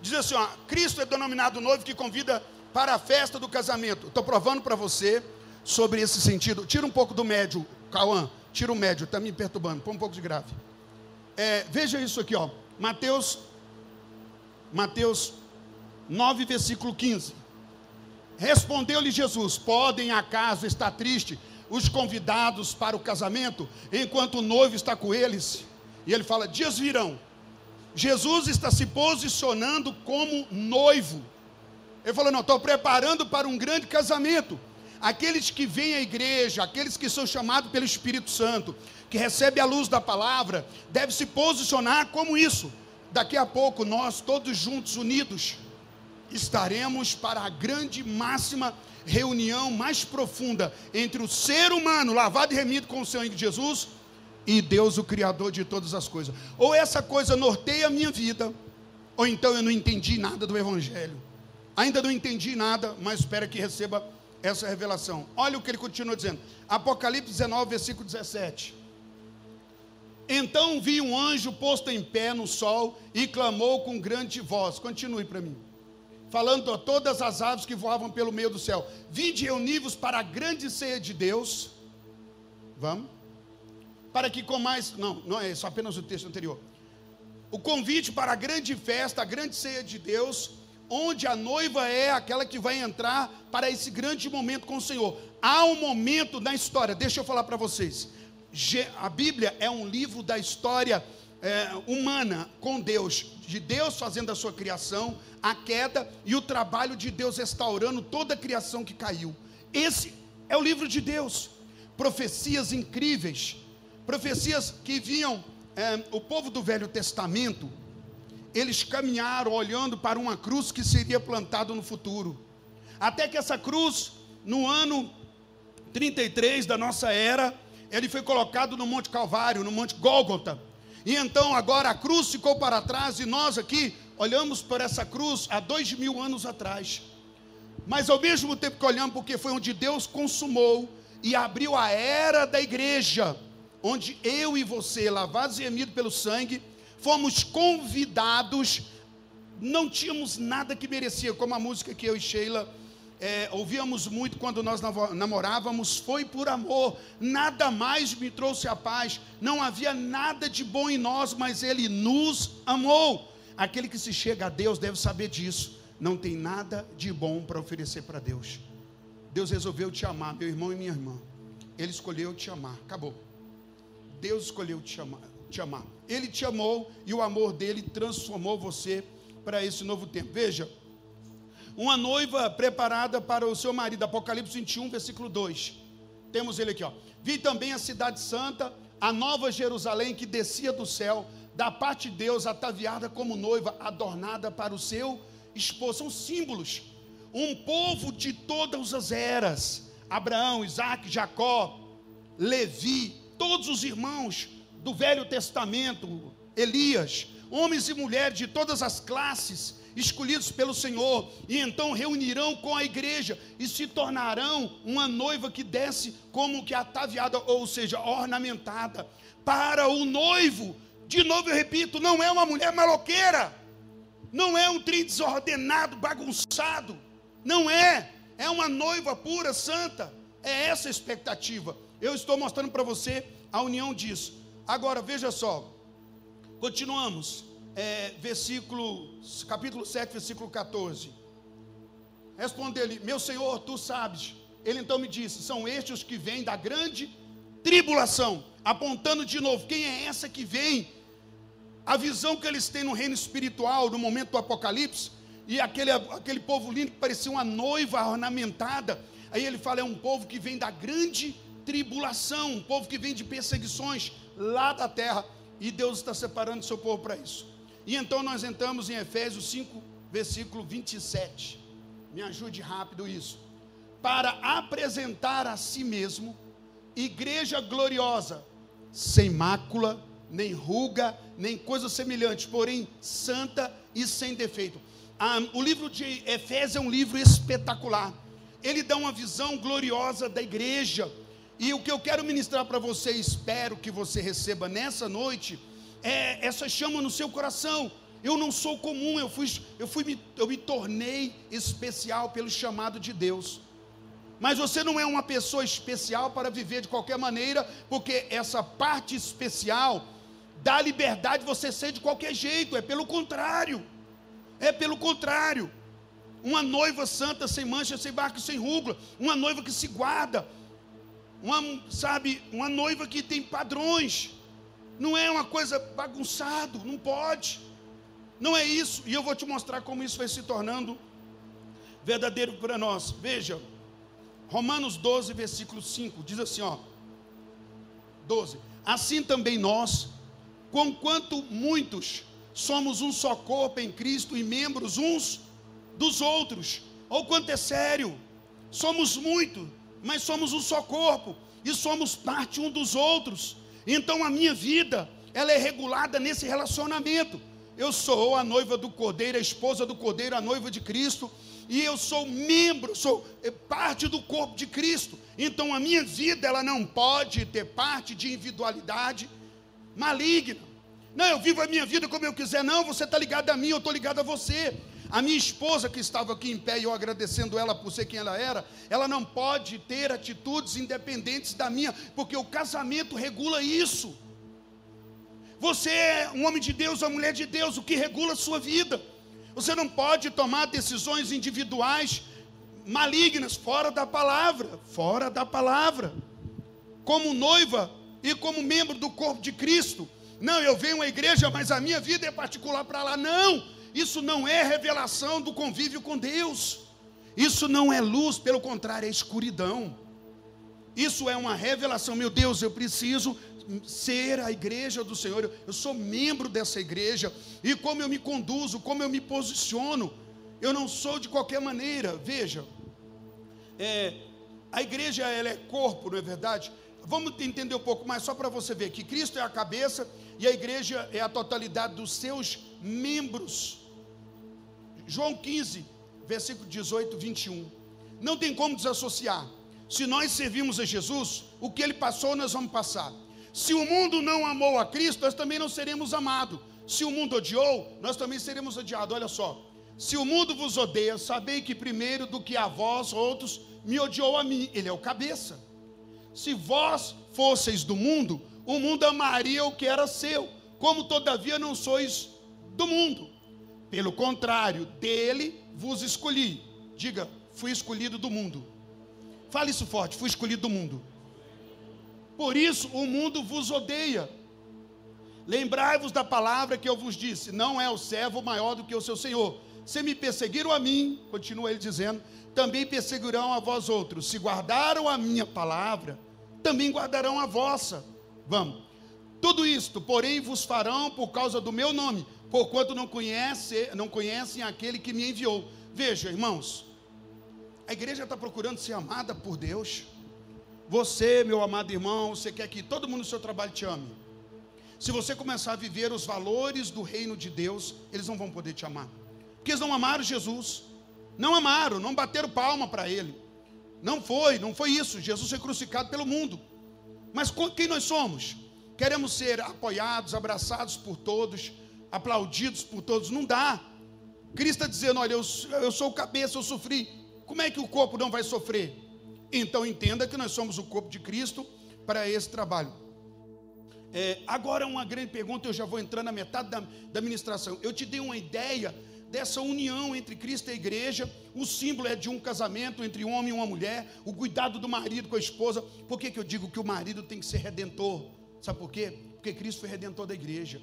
Diz assim, ó. Cristo é denominado noivo que convida para a festa do casamento. Estou provando para você sobre esse sentido. Tira um pouco do médio, Cauã. Tira o médio, está me perturbando. Põe um pouco de grave. É, veja isso aqui, ó. Mateus, Mateus 9, versículo 15. Respondeu-lhe Jesus: Podem acaso estar triste os convidados para o casamento, enquanto o noivo está com eles? E ele fala: Dias virão. Jesus está se posicionando como noivo. Ele falou: Não, estou preparando para um grande casamento. Aqueles que vêm à igreja, aqueles que são chamados pelo Espírito Santo, que recebem a luz da palavra, devem se posicionar como isso. Daqui a pouco, nós todos juntos, unidos, estaremos para a grande máxima reunião mais profunda entre o ser humano lavado e remido com o sangue de Jesus e Deus, o Criador de todas as coisas. Ou essa coisa norteia a minha vida, ou então eu não entendi nada do Evangelho. Ainda não entendi nada, mas espero que receba essa revelação. Olha o que ele continua dizendo. Apocalipse 19, versículo 17. Então vi um anjo posto em pé no sol e clamou com grande voz. Continue para mim falando a todas as aves que voavam pelo meio do céu: Vinde reunivos para a grande ceia de Deus. Vamos? Para que com mais. Não, não é isso, apenas o texto anterior. O convite para a grande festa, a grande ceia de Deus, onde a noiva é aquela que vai entrar para esse grande momento com o Senhor. Há um momento na história, deixa eu falar para vocês. A Bíblia é um livro da história é, humana com Deus, de Deus fazendo a sua criação, a queda e o trabalho de Deus restaurando toda a criação que caiu. Esse é o livro de Deus. Profecias incríveis, profecias que vinham é, o povo do Velho Testamento, eles caminharam olhando para uma cruz que seria plantada no futuro. Até que essa cruz, no ano 33 da nossa era, ele foi colocado no Monte Calvário, no Monte Gólgota e então agora a cruz ficou para trás e nós aqui olhamos para essa cruz há dois mil anos atrás. Mas ao mesmo tempo que olhamos, porque foi onde Deus consumou e abriu a era da igreja, onde eu e você, lavados e remidos pelo sangue, fomos convidados, não tínhamos nada que merecia, como a música que eu e Sheila é, ouvíamos muito quando nós namorávamos, foi por amor, nada mais me trouxe a paz, não havia nada de bom em nós, mas Ele nos amou. Aquele que se chega a Deus deve saber disso, não tem nada de bom para oferecer para Deus. Deus resolveu te amar, meu irmão e minha irmã, Ele escolheu te amar, acabou. Deus escolheu te amar, te amar. Ele te amou e o amor dele transformou você para esse novo tempo. Veja, uma noiva preparada para o seu marido. Apocalipse 21, versículo 2. Temos ele aqui, ó. Vi também a cidade santa, a nova Jerusalém que descia do céu, da parte de Deus, ataviada como noiva, adornada para o seu esposo. São símbolos. Um povo de todas as eras: Abraão, Isaac, Jacó, Levi, todos os irmãos do Velho Testamento, Elias, homens e mulheres de todas as classes escolhidos pelo Senhor, e então reunirão com a igreja e se tornarão uma noiva que desce como que ataviada, ou seja, ornamentada. Para o noivo, de novo eu repito, não é uma mulher maloqueira, não é um trem desordenado, bagunçado, não é, é uma noiva pura, santa, é essa a expectativa. Eu estou mostrando para você a união disso. Agora veja só, continuamos é, versículo, capítulo 7, versículo 14. Respondeu-lhe, meu senhor, tu sabes. Ele então me disse: são estes os que vêm da grande tribulação, apontando de novo, quem é essa que vem? A visão que eles têm no reino espiritual, no momento do Apocalipse, e aquele, aquele povo lindo que parecia uma noiva ornamentada. Aí ele fala: é um povo que vem da grande tribulação, um povo que vem de perseguições lá da terra, e Deus está separando seu povo para isso. E então nós entramos em Efésios 5, versículo 27. Me ajude rápido isso. Para apresentar a si mesmo igreja gloriosa, sem mácula, nem ruga, nem coisa semelhante, porém santa e sem defeito. Ah, o livro de Efésios é um livro espetacular. Ele dá uma visão gloriosa da igreja. E o que eu quero ministrar para você, espero que você receba nessa noite, é essa chama no seu coração. Eu não sou comum, eu fui, eu fui, eu me tornei especial pelo chamado de Deus. Mas você não é uma pessoa especial para viver de qualquer maneira, porque essa parte especial dá liberdade de você ser de qualquer jeito, é pelo contrário. É pelo contrário. Uma noiva santa, sem mancha, sem barco, sem rúgula, uma noiva que se guarda, uma, sabe, uma noiva que tem padrões. Não é uma coisa bagunçado, não pode. Não é isso. E eu vou te mostrar como isso vai se tornando verdadeiro para nós. Veja, Romanos 12, versículo 5, diz assim, ó. 12. Assim também nós, conquanto muitos somos um só corpo em Cristo e membros uns dos outros. Ou quanto é sério, somos muito, mas somos um só corpo e somos parte um dos outros. Então a minha vida, ela é regulada nesse relacionamento. Eu sou a noiva do Cordeiro, a esposa do Cordeiro, a noiva de Cristo, e eu sou membro, sou é, parte do corpo de Cristo. Então a minha vida, ela não pode ter parte de individualidade maligna. Não, eu vivo a minha vida como eu quiser. Não, você está ligado a mim, eu estou ligado a você. A minha esposa, que estava aqui em pé e eu agradecendo ela por ser quem ela era, ela não pode ter atitudes independentes da minha, porque o casamento regula isso. Você é um homem de Deus, uma mulher de Deus, o que regula a sua vida. Você não pode tomar decisões individuais malignas, fora da palavra, fora da palavra. Como noiva e como membro do corpo de Cristo, não, eu venho à igreja, mas a minha vida é particular para lá. Não, isso não é revelação do convívio com Deus. Isso não é luz, pelo contrário, é escuridão. Isso é uma revelação. Meu Deus, eu preciso ser a igreja do Senhor. Eu sou membro dessa igreja. E como eu me conduzo, como eu me posiciono. Eu não sou de qualquer maneira. Veja, é, a igreja ela é corpo, não é verdade? Vamos entender um pouco mais, só para você ver que Cristo é a cabeça e a igreja é a totalidade dos seus membros. João 15, versículo 18, 21. Não tem como desassociar. Se nós servimos a Jesus, o que ele passou, nós vamos passar. Se o mundo não amou a Cristo, nós também não seremos amados. Se o mundo odiou, nós também seremos odiados. Olha só. Se o mundo vos odeia, sabei que primeiro do que a vós, outros, me odiou a mim. Ele é o cabeça. Se vós fosseis do mundo, o mundo amaria o que era seu, como todavia não sois do mundo. Pelo contrário, dele vos escolhi. Diga, fui escolhido do mundo. Fale isso forte, fui escolhido do mundo. Por isso o mundo vos odeia. Lembrai-vos da palavra que eu vos disse: não é o servo maior do que o seu senhor. Se me perseguiram a mim, continua ele dizendo, também perseguirão a vós outros. Se guardaram a minha palavra, também guardarão a vossa. Vamos. Tudo isto, porém, vos farão por causa do meu nome, porquanto não, conhece, não conhecem aquele que me enviou. Veja, irmãos, a igreja está procurando ser amada por Deus. Você, meu amado irmão, você quer que todo mundo no seu trabalho te ame. Se você começar a viver os valores do reino de Deus, eles não vão poder te amar. Porque eles não amaram Jesus. Não amaram, não bateram palma para ele. Não foi, não foi isso. Jesus foi crucificado pelo mundo. Mas quem nós somos? Queremos ser apoiados, abraçados por todos, aplaudidos por todos. Não dá. Cristo está dizendo: olha, eu, eu sou o cabeça, eu sofri. Como é que o corpo não vai sofrer? Então entenda que nós somos o corpo de Cristo para esse trabalho. É, agora uma grande pergunta, eu já vou entrar na metade da, da ministração. Eu te dei uma ideia dessa união entre Cristo e a igreja. O símbolo é de um casamento entre um homem e uma mulher, o cuidado do marido com a esposa. Por que, que eu digo que o marido tem que ser redentor? Sabe por quê? Porque Cristo foi redentor da igreja.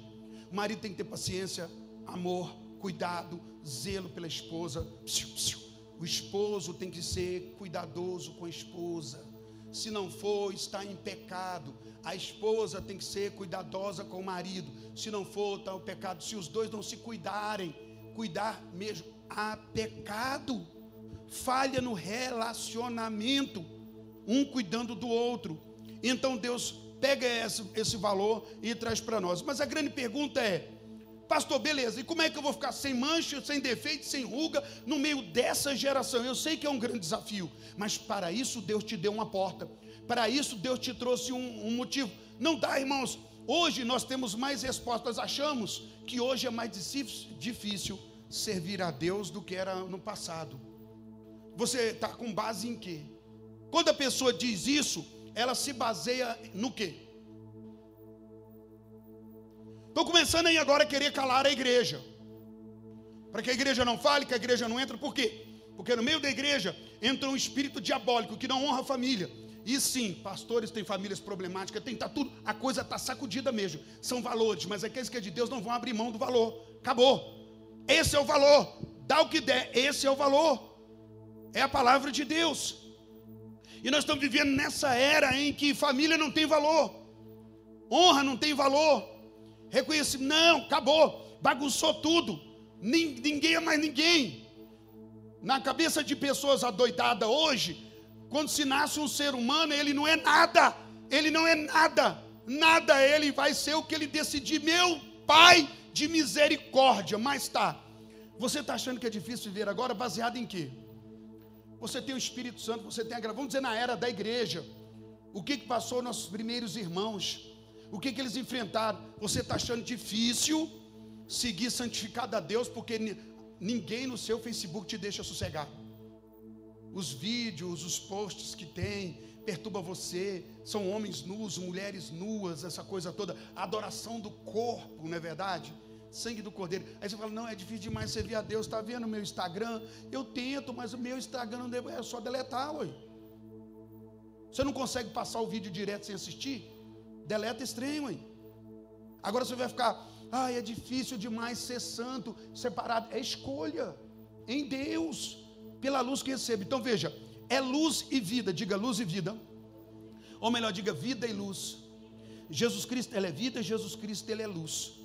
O marido tem que ter paciência, amor, cuidado, zelo pela esposa. O esposo tem que ser cuidadoso com a esposa. Se não for, está em pecado. A esposa tem que ser cuidadosa com o marido. Se não for, está o pecado. Se os dois não se cuidarem, cuidar mesmo, há pecado. Falha no relacionamento, um cuidando do outro. Então Deus pega esse, esse valor e traz para nós. Mas a grande pergunta é: Pastor, beleza, e como é que eu vou ficar sem mancha, sem defeito, sem ruga, no meio dessa geração? Eu sei que é um grande desafio, mas para isso Deus te deu uma porta, para isso Deus te trouxe um, um motivo. Não dá, irmãos, hoje nós temos mais respostas, achamos que hoje é mais difícil servir a Deus do que era no passado. Você está com base em quê? Quando a pessoa diz isso, ela se baseia no quê? Estou começando aí agora a querer calar a igreja. Para que a igreja não fale, que a igreja não entre. Por quê? Porque no meio da igreja entra um espírito diabólico que não honra a família. E sim, pastores têm famílias problemáticas, tem tá tudo, a coisa está sacudida mesmo. São valores, mas aqueles que é de Deus não vão abrir mão do valor. Acabou. Esse é o valor. Dá o que der, esse é o valor. É a palavra de Deus. E nós estamos vivendo nessa era em que família não tem valor, honra não tem valor, reconheci, não, acabou, bagunçou tudo, ninguém é mais ninguém. Na cabeça de pessoas adoidadas hoje, quando se nasce um ser humano, ele não é nada, ele não é nada, nada, ele vai ser o que ele decidir, meu Pai de misericórdia, mas tá. Você está achando que é difícil viver agora baseado em quê? Você tem o Espírito Santo, você tem a graça. Vamos dizer na era da igreja. O que, que passou nossos primeiros irmãos? O que, que eles enfrentaram? Você está achando difícil seguir santificado a Deus porque ninguém no seu Facebook te deixa sossegar. Os vídeos, os posts que tem, perturba você. São homens nus, mulheres nuas, essa coisa toda. Adoração do corpo, não é verdade? Sangue do cordeiro. Aí você fala: não, é difícil demais servir a Deus. Está vendo o meu Instagram? Eu tento, mas o meu Instagram não deve, é só deletar, ué. Você não consegue passar o vídeo direto sem assistir? Deleta estranho, hein? Agora você vai ficar, ai, é difícil demais ser santo, separado. É escolha em Deus, pela luz que recebe. Então veja, é luz e vida, diga luz e vida. Ou melhor, diga vida e luz. Jesus Cristo, ele é vida, Jesus Cristo, ele é luz.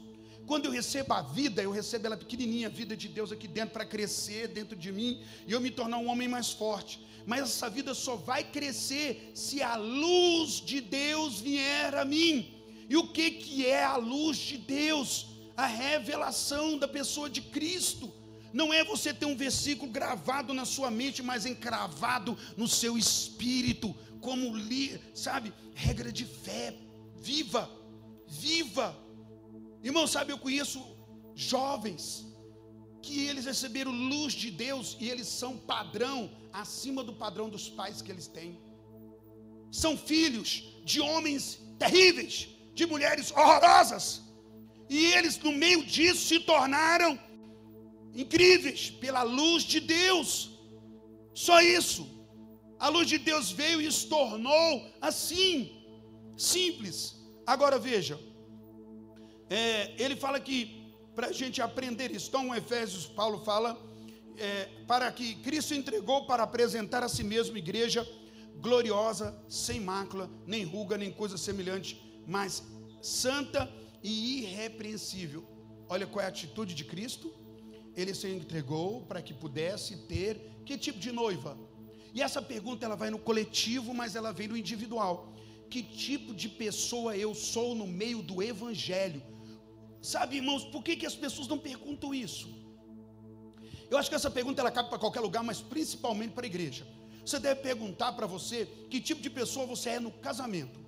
Quando eu recebo a vida, eu recebo ela pequenininha, a vida de Deus aqui dentro para crescer dentro de mim e eu me tornar um homem mais forte mas essa vida só vai crescer se a luz de Deus vier a mim. E o que, que é a luz de Deus? A revelação da pessoa de Cristo. Não é você ter um versículo gravado na sua mente, mas encravado no seu espírito, como sabe, regra de fé. Viva, viva. Irmão, sabe, eu conheço jovens que eles receberam luz de Deus e eles são padrão acima do padrão dos pais que eles têm. São filhos de homens terríveis, de mulheres horrorosas. E eles, no meio disso, se tornaram incríveis pela luz de Deus. Só isso. A luz de Deus veio e se tornou assim, simples. Agora veja, é, ele fala que para a gente aprender isso. Então, Efésios, Paulo fala é, para que Cristo entregou para apresentar a si mesmo igreja gloriosa, sem mácula, nem ruga, nem coisa semelhante, mas santa e irrepreensível. Olha qual é a atitude de Cristo. Ele se entregou para que pudesse ter que tipo de noiva? E essa pergunta ela vai no coletivo, mas ela vem no individual. Que tipo de pessoa eu sou no meio do evangelho? Sabe, irmãos, por que, que as pessoas não perguntam isso? Eu acho que essa pergunta ela cabe para qualquer lugar, mas principalmente para a igreja. Você deve perguntar para você que tipo de pessoa você é no casamento.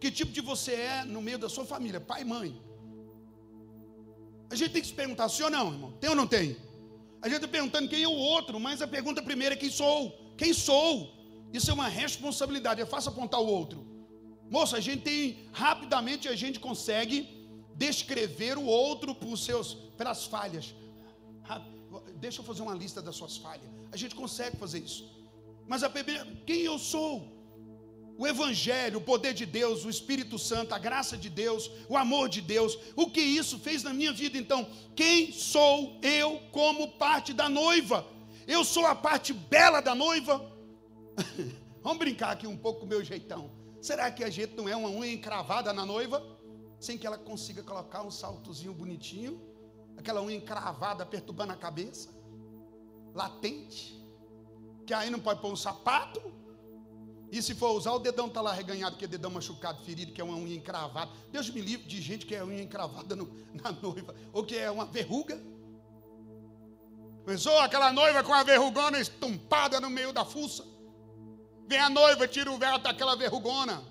Que tipo de você é no meio da sua família, pai e mãe. A gente tem que se perguntar sim ou não, irmão. Tem ou não tem? A gente está perguntando quem é o outro, mas a pergunta primeira é quem sou. Quem sou? Isso é uma responsabilidade. É fácil apontar o outro. Moça, a gente tem rapidamente a gente consegue descrever o outro por seus, pelas falhas. Deixa eu fazer uma lista das suas falhas. A gente consegue fazer isso. Mas a Bíblia, quem eu sou? O Evangelho, o poder de Deus, o Espírito Santo, a graça de Deus, o amor de Deus, o que isso fez na minha vida? Então, quem sou eu como parte da noiva? Eu sou a parte bela da noiva? Vamos brincar aqui um pouco com o meu jeitão. Será que a gente não é uma unha encravada na noiva? Sem que ela consiga colocar um saltozinho bonitinho? Aquela unha encravada perturbando a cabeça? Latente? Que aí não pode pôr um sapato? E se for usar, o dedão está lá reganhado, que é dedão machucado, ferido, que é uma unha encravada. Deus me livre de gente que é unha encravada no, na noiva, ou que é uma verruga. Pensou aquela noiva com a verrugona estumpada no meio da fuça? Vem a noiva, tira o véu daquela verrugona.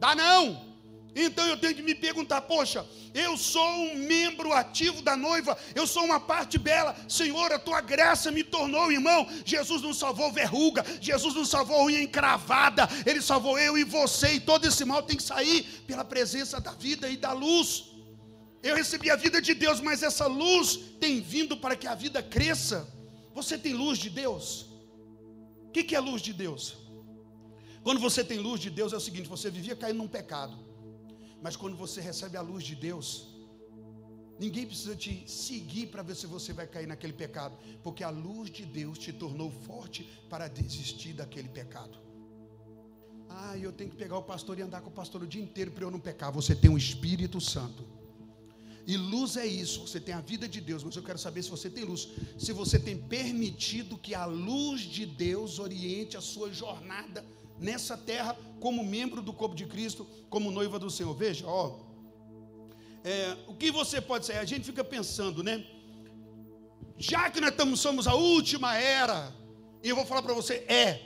Dá não. Então eu tenho que me perguntar: poxa, eu sou um membro ativo da noiva, eu sou uma parte bela. Senhor, a tua graça me tornou irmão. Jesus não salvou verruga, Jesus não salvou unha encravada, Ele salvou eu e você. E todo esse mal tem que sair pela presença da vida e da luz. Eu recebi a vida de Deus, mas essa luz tem vindo para que a vida cresça. Você tem luz de Deus? O que é luz de Deus? Quando você tem luz de Deus, é o seguinte: você vivia caindo num pecado. Mas quando você recebe a luz de Deus, ninguém precisa te seguir para ver se você vai cair naquele pecado, porque a luz de Deus te tornou forte para desistir daquele pecado. Ah, eu tenho que pegar o pastor e andar com o pastor o dia inteiro para eu não pecar. Você tem um Espírito Santo. E luz é isso, você tem a vida de Deus, mas eu quero saber se você tem luz, se você tem permitido que a luz de Deus oriente a sua jornada nessa terra como membro do corpo de Cristo, como noiva do Senhor. Veja, ó, é, o que você pode ser? A gente fica pensando, né? Já que nós estamos, somos a última era, e eu vou falar para você, é,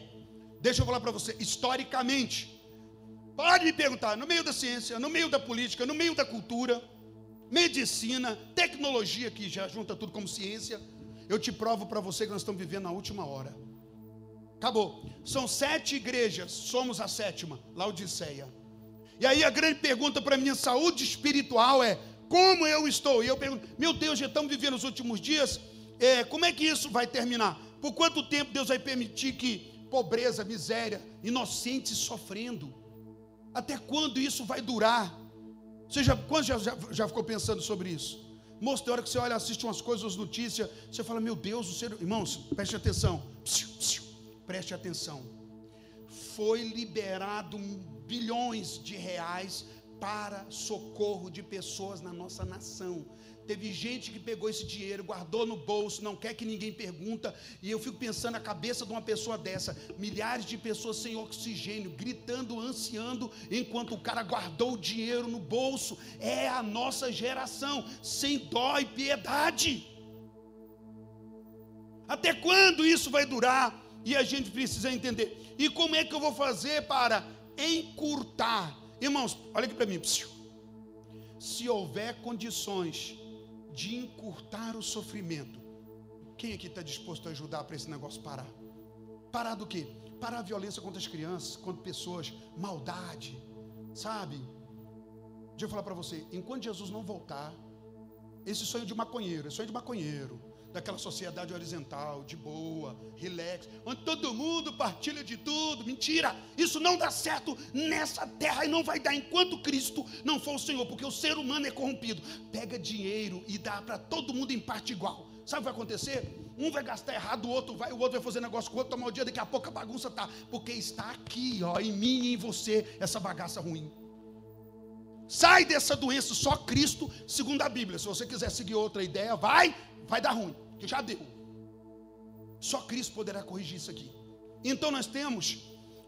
deixa eu falar para você, historicamente, pode me perguntar, no meio da ciência, no meio da política, no meio da cultura, medicina, tecnologia, que já junta tudo como ciência, eu te provo para você que nós estamos vivendo a última hora. Acabou. São sete igrejas, somos a sétima, Laodiceia. E aí a grande pergunta para minha saúde espiritual é: como eu estou? E eu pergunto, meu Deus, já estamos vivendo os últimos dias, é, como é que isso vai terminar? Por quanto tempo Deus vai permitir que pobreza, miséria, inocentes sofrendo? Até quando isso vai durar? Você já, quando já, já, já ficou pensando sobre isso? Moço, tem hora que você olha, assiste umas coisas, notícias, você fala, meu Deus, o ser... irmãos, preste atenção. Psiu, psiu preste atenção, foi liberado bilhões de reais para socorro de pessoas na nossa nação. Teve gente que pegou esse dinheiro, guardou no bolso, não quer que ninguém pergunta, e eu fico pensando na cabeça de uma pessoa dessa, milhares de pessoas sem oxigênio, gritando, ansiando, enquanto o cara guardou o dinheiro no bolso. É a nossa geração, sem dó e piedade. Até quando isso vai durar? E a gente precisa entender. E como é que eu vou fazer para encurtar? Irmãos, olha aqui para mim. Se houver condições de encurtar o sofrimento, quem aqui está disposto a ajudar para esse negócio parar? Parar do quê? Parar a violência contra as crianças, contra pessoas, maldade, sabe? Deixa eu falar para você, enquanto Jesus não voltar, esse sonho de maconheiro, esse sonho de maconheiro, daquela sociedade horizontal, de boa, relax, onde todo mundo partilha de tudo. Mentira! Isso não dá certo nessa terra e não vai dar enquanto Cristo não for o Senhor, porque o ser humano é corrompido. Pega dinheiro e dá para todo mundo em parte igual. Sabe o que vai acontecer? Um vai gastar errado, o outro vai, o outro vai fazer negócio com o outro, tomar o dia, daqui a pouco a bagunça tá, porque está aqui, ó, em mim e em você essa bagaça ruim. Sai dessa doença, só Cristo, segundo a Bíblia. Se você quiser seguir outra ideia, vai, vai dar ruim, que já deu. Só Cristo poderá corrigir isso aqui. Então nós temos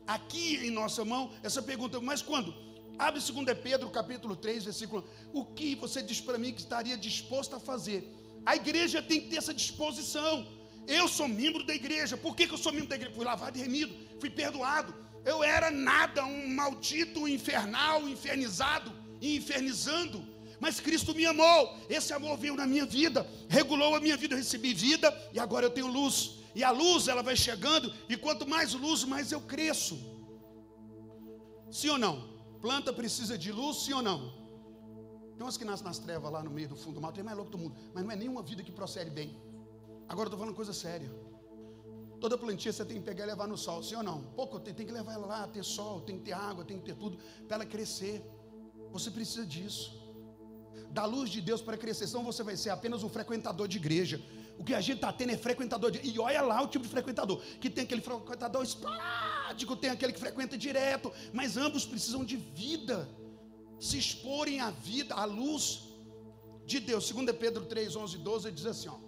aqui em nossa mão essa pergunta, mas quando? Abre 2 Pedro capítulo 3, versículo 1. O que você diz para mim que estaria disposto a fazer? A igreja tem que ter essa disposição. Eu sou membro da igreja. Por que, que eu sou membro da igreja? Fui lavado e remido, fui perdoado. Eu era nada, um maldito, infernal, infernizado, infernizando mas Cristo me amou. Esse amor veio na minha vida, regulou a minha vida, eu recebi vida e agora eu tenho luz. E a luz ela vai chegando e quanto mais luz, mais eu cresço. Sim ou não? Planta precisa de luz, sim ou não? Tem umas que nascem nas trevas lá no meio do fundo do mar, tem mais louco do mundo, mas não é nenhuma vida que procede bem. Agora eu estou falando coisa séria. Toda plantinha você tem que pegar e levar no sol, sim ou não? Pouco, tem, tem que levar ela lá, ter sol, tem que ter água, tem que ter tudo para ela crescer. Você precisa disso. Da luz de Deus para crescer, senão você vai ser apenas um frequentador de igreja. O que a gente está tendo é frequentador de. E olha lá o tipo de frequentador. Que tem aquele frequentador esporádico, tem aquele que frequenta direto. Mas ambos precisam de vida. Se exporem à vida, à luz de Deus. 2 Pedro 3, 11 e 12 diz assim: ó,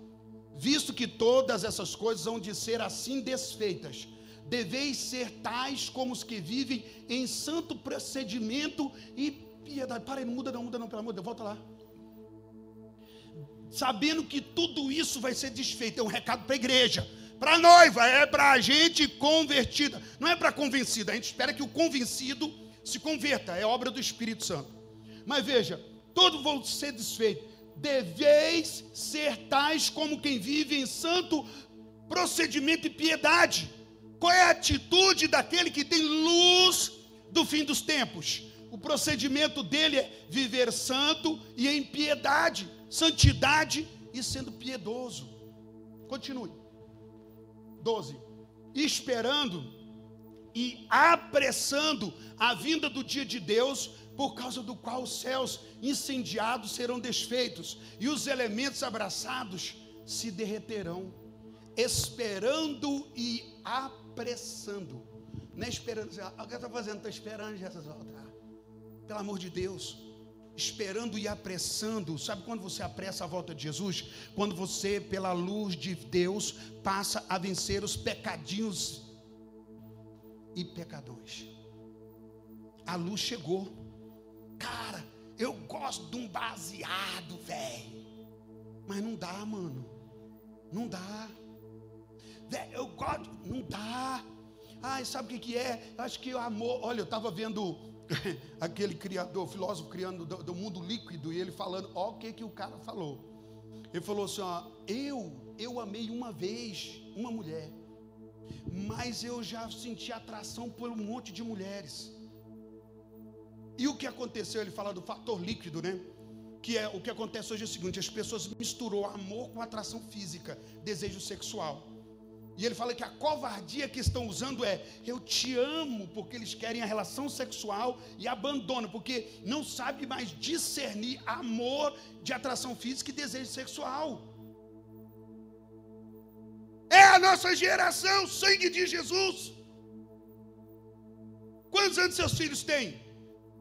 Visto que todas essas coisas hão de ser assim desfeitas, deveis ser tais como os que vivem em santo procedimento e piedade. Para aí, não muda, não muda, não, pelo amor de Deus, volta lá sabendo que tudo isso vai ser desfeito. É um recado para a igreja, para a noiva, é para a gente convertida, não é para convencida. A gente espera que o convencido se converta, é obra do Espírito Santo. Mas veja, todos vão ser desfeitos. Deveis ser tais como quem vive em santo procedimento e piedade. Qual é a atitude daquele que tem luz do fim dos tempos? O procedimento dele é viver santo e em piedade santidade e sendo piedoso. Continue. 12. Esperando e apressando a vinda do dia de Deus, por causa do qual os céus incendiados serão desfeitos e os elementos abraçados se derreterão, esperando e apressando. Não é esperando, o que está fazendo? Está esperando Jesus voltar. Pelo amor de Deus esperando e apressando. Sabe quando você apressa a volta de Jesus? Quando você, pela luz de Deus, passa a vencer os pecadinhos e pecadores. A luz chegou. Cara, eu gosto de um baseado, velho. Mas não dá, mano. Não dá. Véio, eu gosto. Não dá. Ai, sabe o que, que é? Acho que o amor. Olha, eu estava vendo aquele criador, filósofo criando do, do, mundo líquido, e ele falando, ó o que que o cara falou. Ele falou assim, ó, eu, eu amei uma vez uma mulher, mas eu já senti atração por um monte de mulheres. E o que aconteceu? Ele fala do fator líquido, né? Que é o que acontece hoje é o seguinte: as pessoas misturou amor com atração física, desejo sexual. E ele fala que a covardia que estão usando é: eu te amo, porque eles querem a relação sexual e abandonam, porque não sabe mais discernir amor de atração física e desejo sexual. É a nossa geração, sangue de Jesus. Quantos anos seus filhos têm?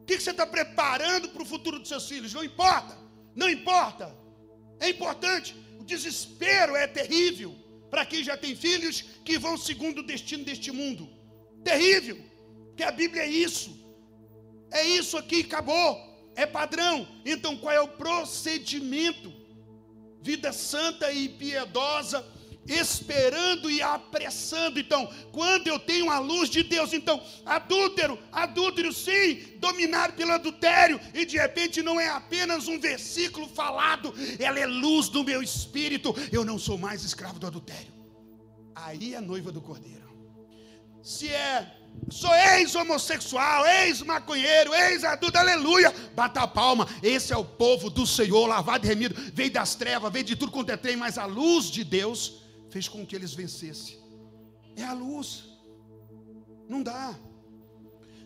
O que você está preparando para o futuro dos seus filhos? Não importa, não importa. É importante. O desespero é terrível para quem já tem filhos que vão segundo o destino deste mundo. Terrível, que a Bíblia é isso. É isso aqui, acabou. É padrão. Então qual é o procedimento? Vida santa e piedosa esperando e apressando. Então, quando eu tenho a luz de Deus, então, adúltero, adúltero sim, dominado pelo adultério, e de repente não é apenas um versículo falado, ela é luz do meu espírito, eu não sou mais escravo do adultério. Aí é noiva do cordeiro. Se é Sou ex-homossexual, ex-maconheiro, ex-adulto, aleluia. Bata a palma. Esse é o povo do Senhor, lavado e remido. Veio das trevas, veio de tudo quanto é trem, mas a luz de Deus fez com que eles vencessem. É a luz. Não dá.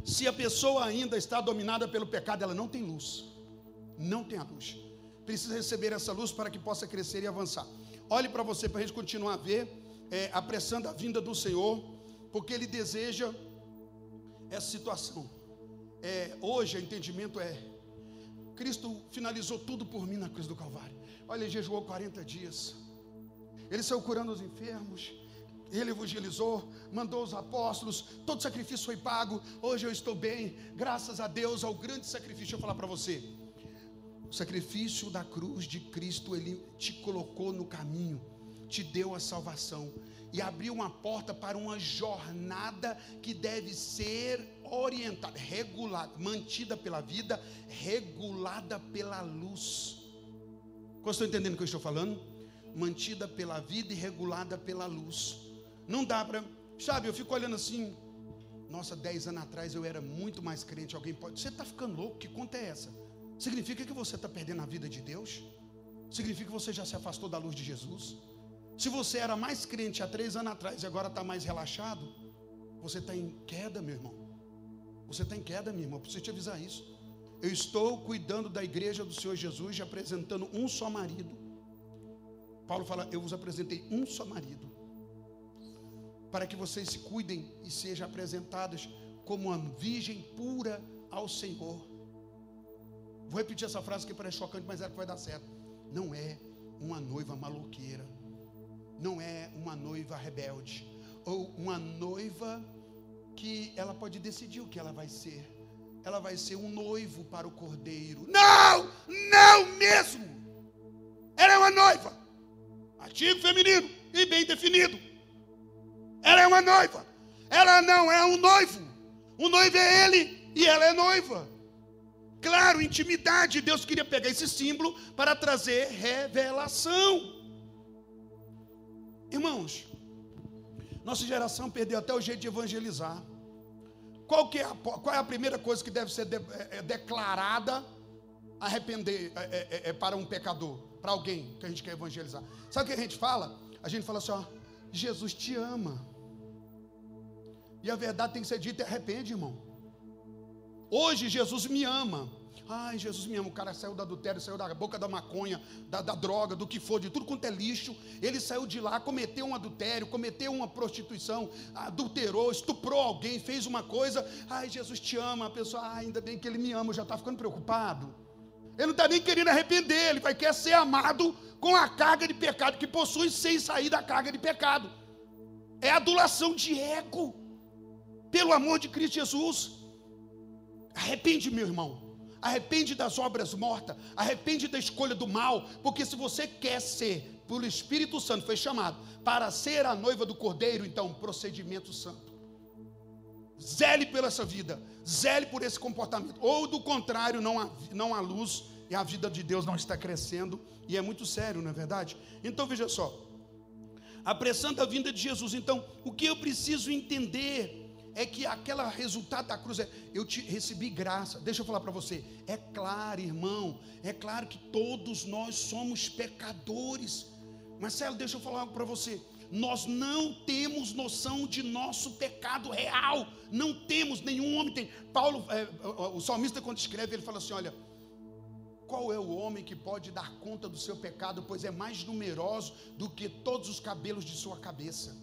Se a pessoa ainda está dominada pelo pecado, ela não tem luz. Não tem a luz. Precisa receber essa luz para que possa crescer e avançar. Olhe para você para a gente continuar a ver, é, apressando a vinda do Senhor, porque Ele deseja essa situação. É, hoje o entendimento é: Cristo finalizou tudo por mim na cruz do Calvário. Olha, ele jejuou 40 dias. Ele saiu curando os enfermos. Ele evangelizou, mandou os apóstolos, todo sacrifício foi pago. Hoje eu estou bem, graças a Deus, ao grande sacrifício. Deixa eu falar para você. O sacrifício da cruz de Cristo, ele te colocou no caminho, te deu a salvação e abriu uma porta para uma jornada que deve ser orientada, regulada, mantida pela vida, regulada pela luz. Qual estão entendendo o que eu estou falando? Mantida pela vida e regulada pela luz. Não dá para, sabe, eu fico olhando assim, nossa, dez anos atrás eu era muito mais crente. Alguém pode, você está ficando louco? Que conta é essa? Significa que você está perdendo a vida de Deus? Significa que você já se afastou da luz de Jesus? Se você era mais crente há três anos atrás e agora está mais relaxado, você está em queda, meu irmão. Você está em queda, minha irmã. Preciso te avisar isso. eu estou cuidando da igreja do Senhor Jesus e apresentando um só marido. Paulo fala: Eu vos apresentei um só marido, para que vocês se cuidem e sejam apresentadas como uma virgem pura ao Senhor. Vou repetir essa frase que parece chocante, mas é que vai dar certo. Não é uma noiva maloqueira, não é uma noiva rebelde, ou uma noiva que ela pode decidir o que ela vai ser ela vai ser um noivo para o cordeiro. Não, não mesmo. Ela é uma noiva. Artigo feminino e bem definido. Ela é uma noiva. Ela não é um noivo. O noivo é ele e ela é noiva. Claro, intimidade. Deus queria pegar esse símbolo para trazer revelação. Irmãos, nossa geração perdeu até o jeito de evangelizar. Qual, é a, qual é a primeira coisa que deve ser de, é, é declarada arrepender é, é, é, para um pecador, para alguém que a gente quer evangelizar? Sabe o que a gente fala? A gente fala assim: ó, Jesus te ama. E a verdade tem que ser dita arrepende, irmão. Hoje Jesus me ama. Ai, Jesus me ama. O cara saiu do adultério, saiu da boca da maconha, da, da, droga, do que for, de tudo quanto é lixo. Ele saiu de lá, cometeu um adultério, cometeu uma prostituição, adulterou, estuprou alguém, fez uma coisa. Ai, Jesus te ama. A pessoa, ah, ainda bem que ele me ama, já está ficando preocupado. Ele não está nem querendo arrepender, ele vai querer ser amado com a carga de pecado que possui sem sair da carga de pecado. É adulação de ego, pelo amor de Cristo Jesus. Arrepende, meu irmão arrepende das obras mortas, arrepende da escolha do mal, porque se você quer ser, pelo Espírito Santo, foi chamado para ser a noiva do Cordeiro, então, procedimento santo. Zele pela essa vida, zele por esse comportamento, ou do contrário, não há, não há luz e a vida de Deus não está crescendo, e é muito sério, não é verdade? Então veja só, apressando a vinda de Jesus, então, o que eu preciso entender é que aquele resultado da cruz é eu te recebi graça. Deixa eu falar para você. É claro, irmão, é claro que todos nós somos pecadores. Marcelo, deixa eu falar algo para você. Nós não temos noção de nosso pecado real. Não temos, nenhum homem tem. Paulo, é, o salmista, quando escreve, ele fala assim: olha, qual é o homem que pode dar conta do seu pecado, pois é mais numeroso do que todos os cabelos de sua cabeça?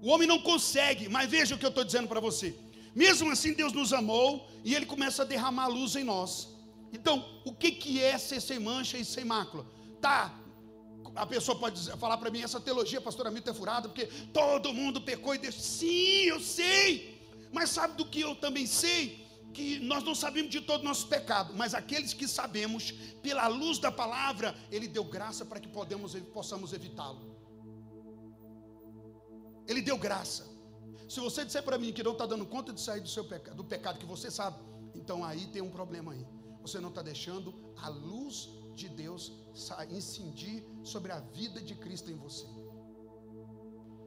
O homem não consegue, mas veja o que eu estou dizendo para você. Mesmo assim, Deus nos amou e Ele começa a derramar luz em nós. Então, o que, que é ser sem mancha e sem mácula? Tá, a pessoa pode dizer, falar para mim, essa teologia, pastor Amito, é furada, porque todo mundo pecou e Deus. Sim, eu sei. Mas sabe do que eu também sei? Que nós não sabemos de todo o nosso pecado, mas aqueles que sabemos, pela luz da palavra, Ele deu graça para que podemos, possamos evitá-lo. Ele deu graça. Se você disser para mim que não está dando conta de sair do seu pecado, do pecado que você sabe, então aí tem um problema aí. Você não está deixando a luz de Deus incidir sobre a vida de Cristo em você.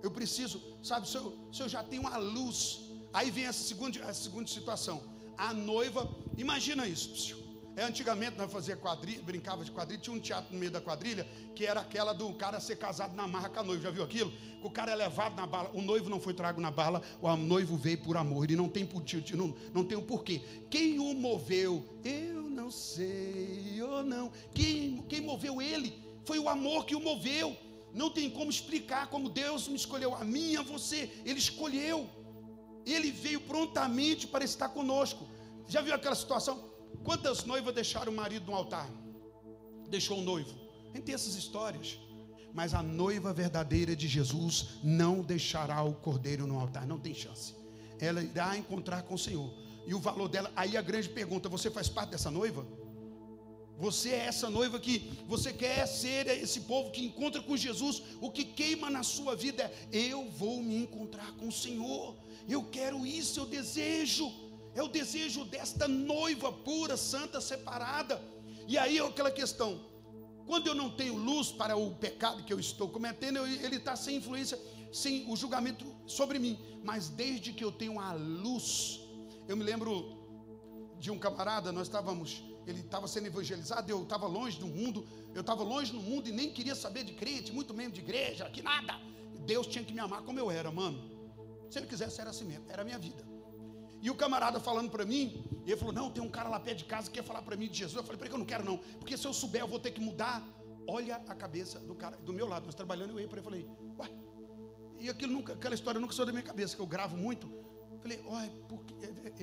Eu preciso, sabe, se eu, se eu já tenho a luz, aí vem a segunda, a segunda situação. A noiva, imagina isso. É, antigamente nós fazia quadrilha, brincava de quadrilha, tinha um teatro no meio da quadrilha, que era aquela do cara ser casado na marra com a noiva. Já viu aquilo? O cara é levado na bala, o noivo não foi trago na bala, o noivo veio por amor, ele não tem, não, não tem o um porquê. Quem o moveu? Eu não sei, ou não. Quem, quem moveu ele? Foi o amor que o moveu. Não tem como explicar como Deus me escolheu, a mim e a você. Ele escolheu. Ele veio prontamente para estar conosco. Já viu aquela situação? Quantas noivas deixaram o marido no altar? Deixou o noivo. Tem essas histórias. Mas a noiva verdadeira de Jesus não deixará o cordeiro no altar, não tem chance. Ela irá encontrar com o Senhor. E o valor dela, aí a grande pergunta: você faz parte dessa noiva? Você é essa noiva que você quer ser esse povo que encontra com Jesus. O que queima na sua vida é: eu vou me encontrar com o Senhor. Eu quero isso, eu desejo é o desejo desta noiva pura, santa, separada. E aí é aquela questão: quando eu não tenho luz para o pecado que eu estou cometendo, ele está sem influência, sem o julgamento sobre mim. Mas desde que eu tenho a luz, eu me lembro de um camarada, nós estávamos, ele estava sendo evangelizado, eu estava longe do mundo, eu estava longe do mundo e nem queria saber de crente, muito menos de igreja, que nada. Deus tinha que me amar como eu era, mano. Se ele quisesse, era assim mesmo, era a minha vida. E o camarada falando para mim E ele falou: Não, tem um cara lá perto de casa que quer falar para mim de Jesus. Eu falei: Para que eu não quero, não. Porque se eu souber, eu vou ter que mudar. Olha a cabeça do cara, do meu lado, nós trabalhando, eu ia para ele falei: Ué, e aquilo nunca, aquela história nunca saiu da minha cabeça, que eu gravo muito. Falei: Olha, porque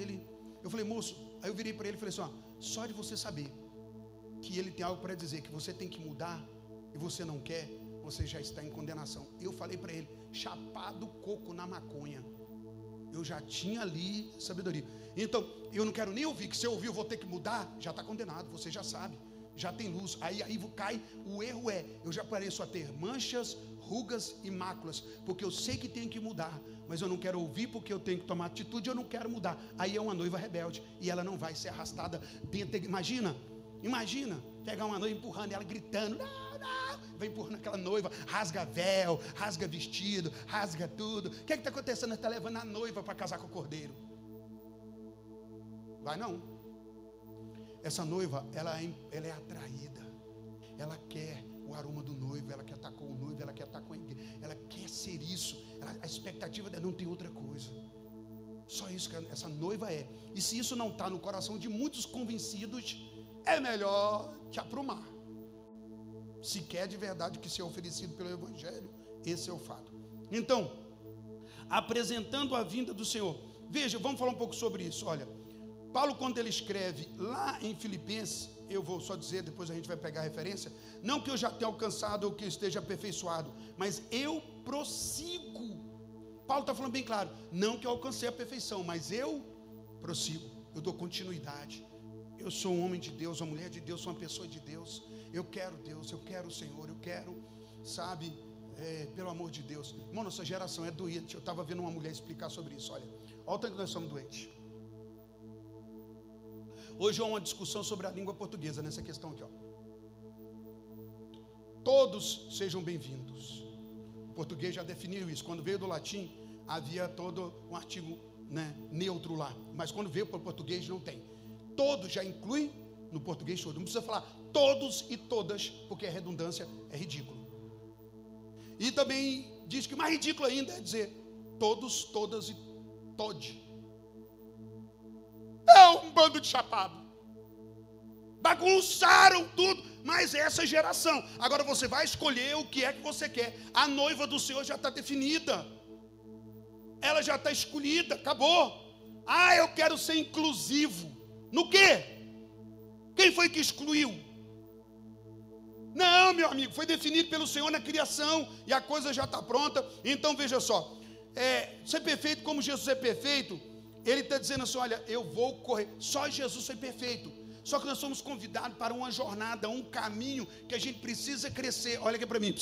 ele. Eu falei: Moço, aí eu virei para ele e falei assim: Ó, só de você saber que ele tem algo para dizer, que você tem que mudar e você não quer, você já está em condenação. Eu falei para ele: Chapado coco na maconha. Eu já tinha ali sabedoria. Então, eu não quero nem ouvir, que se eu ouvir eu vou ter que mudar, já está condenado, você já sabe, já tem luz. Aí, aí cai, o erro é, eu já pareço a ter manchas, rugas e máculas, porque eu sei que tenho que mudar, mas eu não quero ouvir porque eu tenho que tomar atitude, eu não quero mudar. Aí é uma noiva rebelde e ela não vai ser arrastada. Imagina, imagina, pegar uma noiva empurrando ela gritando, não, não, vai empurrando aquela noiva, rasga véu, rasga vestido, rasga tudo. O que é está acontecendo? Está levando a noiva para casar com o cordeiro. Vai não. Essa noiva, ela é, ela é atraída. Ela quer o aroma do noivo, ela quer estar com o noivo, ela quer estar com a igreja, ela quer ser isso. Ela, a expectativa dela não tem outra coisa. Só isso que essa noiva é. E se isso não está no coração de muitos convencidos, é melhor te aprumar. Se quer de verdade que seja oferecido pelo Evangelho, esse é o fato. Então, apresentando a vinda do Senhor. Veja, vamos falar um pouco sobre isso. Olha, Paulo, quando ele escreve lá em Filipenses, eu vou só dizer, depois a gente vai pegar a referência, não que eu já tenha alcançado ou que esteja aperfeiçoado, mas eu prossigo. Paulo está falando bem claro, não que eu alcancei a perfeição, mas eu prossigo, eu dou continuidade. Eu sou um homem de Deus, uma mulher de Deus, sou uma pessoa de Deus. Eu quero Deus, eu quero o Senhor, eu quero, sabe, é, pelo amor de Deus. Irmão, nossa geração é doente. Eu estava vendo uma mulher explicar sobre isso. Olha, olha o tanto que nós somos doentes. Hoje há uma discussão sobre a língua portuguesa nessa questão aqui. Ó. Todos sejam bem-vindos. O português já definiu isso. Quando veio do latim, havia todo um artigo né, neutro lá. Mas quando veio para o português, não tem. Todos já inclui no português todo. Não precisa falar todos e todas, porque a redundância é ridículo. E também diz que mais ridículo ainda é dizer todos, todas e tode. É bando de chapado. Bagunçaram tudo, mas essa geração. Agora você vai escolher o que é que você quer. A noiva do Senhor já está definida. Ela já está escolhida, acabou. Ah, eu quero ser inclusivo. No quê? Quem foi que excluiu? Não, meu amigo, foi definido pelo Senhor na criação e a coisa já está pronta. Então veja só, é, ser perfeito como Jesus é perfeito, ele está dizendo assim: olha, eu vou correr. Só Jesus foi perfeito. Só que nós somos convidados para uma jornada, um caminho que a gente precisa crescer. Olha aqui para mim.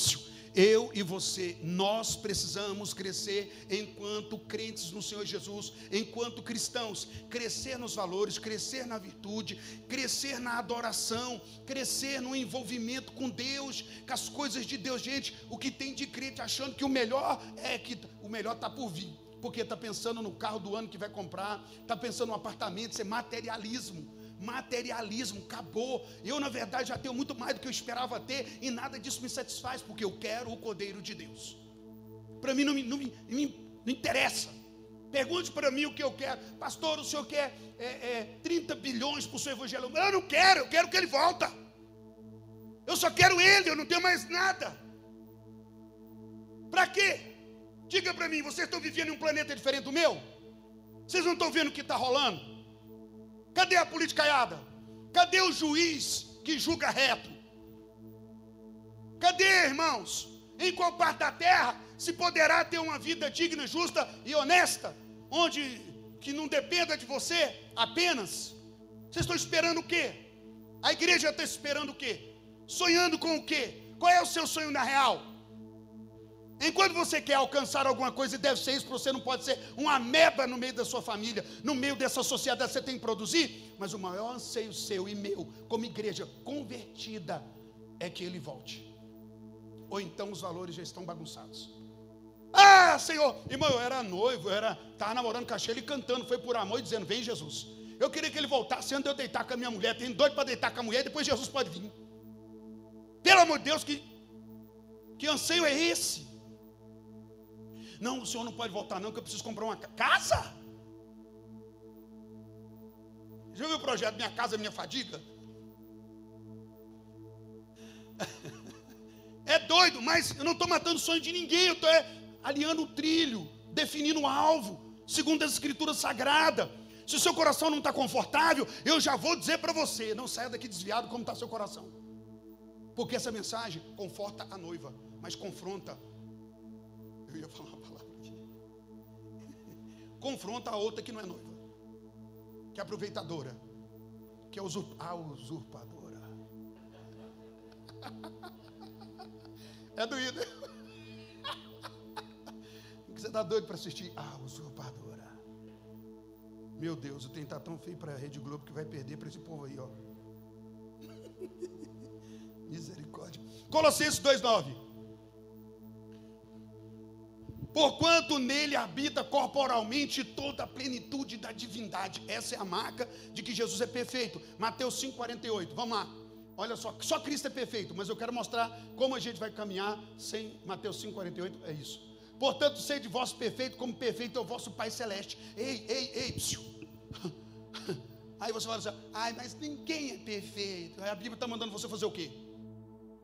Eu e você, nós precisamos crescer enquanto crentes no Senhor Jesus, enquanto cristãos, crescer nos valores, crescer na virtude, crescer na adoração, crescer no envolvimento com Deus, com as coisas de Deus. Gente, o que tem de crente achando que o melhor é que o melhor está por vir porque está pensando no carro do ano que vai comprar, está pensando no apartamento, isso é materialismo. Materialismo, acabou. Eu, na verdade, já tenho muito mais do que eu esperava ter, e nada disso me satisfaz, porque eu quero o Cordeiro de Deus. Para mim não me, não, me, não interessa. Pergunte para mim o que eu quero. Pastor, o senhor quer é, é, 30 bilhões para o seu evangelho? Eu não quero, eu quero que ele volta. Eu só quero ele, eu não tenho mais nada. Para quê? Diga para mim, vocês estão vivendo em um planeta diferente do meu? Vocês não estão vendo o que está rolando? Cadê a politicaiada? Cadê o juiz que julga reto? Cadê, irmãos? Em qual parte da terra se poderá ter uma vida digna, justa e honesta, onde que não dependa de você apenas? Vocês estão esperando o quê? A igreja está esperando o quê? Sonhando com o quê? Qual é o seu sonho na real? Enquanto você quer alcançar alguma coisa, e deve ser isso, você não pode ser uma ameba no meio da sua família, no meio dessa sociedade, você tem que produzir. Mas o maior anseio seu e meu, como igreja convertida, é que ele volte. Ou então os valores já estão bagunçados. Ah, Senhor, irmão, eu era noivo, eu era, estava namorando com a Sheila e cantando, foi por amor e dizendo: Vem Jesus. Eu queria que ele voltasse antes de eu deitar com a minha mulher. Tenho doido para deitar com a mulher, depois Jesus pode vir. Pelo amor de Deus, que, que anseio é esse? Não, o senhor não pode voltar, não, que eu preciso comprar uma casa. Já viu o projeto Minha Casa Minha Fadiga? É doido, mas eu não estou matando o sonho de ninguém, eu estou é, alinhando o trilho, definindo o alvo, segundo as escrituras sagradas. Se o seu coração não está confortável, eu já vou dizer para você: não saia daqui desviado como está seu coração. Porque essa mensagem conforta a noiva, mas confronta. Eu ia falar. Confronta a outra que não é noiva, que é aproveitadora, que é a usurpadora. É doído. Você está doido para assistir? Ah, usurpadora. Meu Deus, o trem está tão feio para a Rede Globo que vai perder para esse povo aí, ó. Misericórdia. Colossenses 2,9. Porquanto nele habita corporalmente toda a plenitude da divindade. Essa é a marca de que Jesus é perfeito. Mateus 5,48. Vamos lá. Olha só, só Cristo é perfeito, mas eu quero mostrar como a gente vai caminhar sem Mateus 5,48. É isso. Portanto, sede vosso perfeito, como perfeito é o vosso Pai Celeste. Ei, ei, ei, psiu. Aí você fala assim, ai, mas ninguém é perfeito. Aí a Bíblia está mandando você fazer o quê?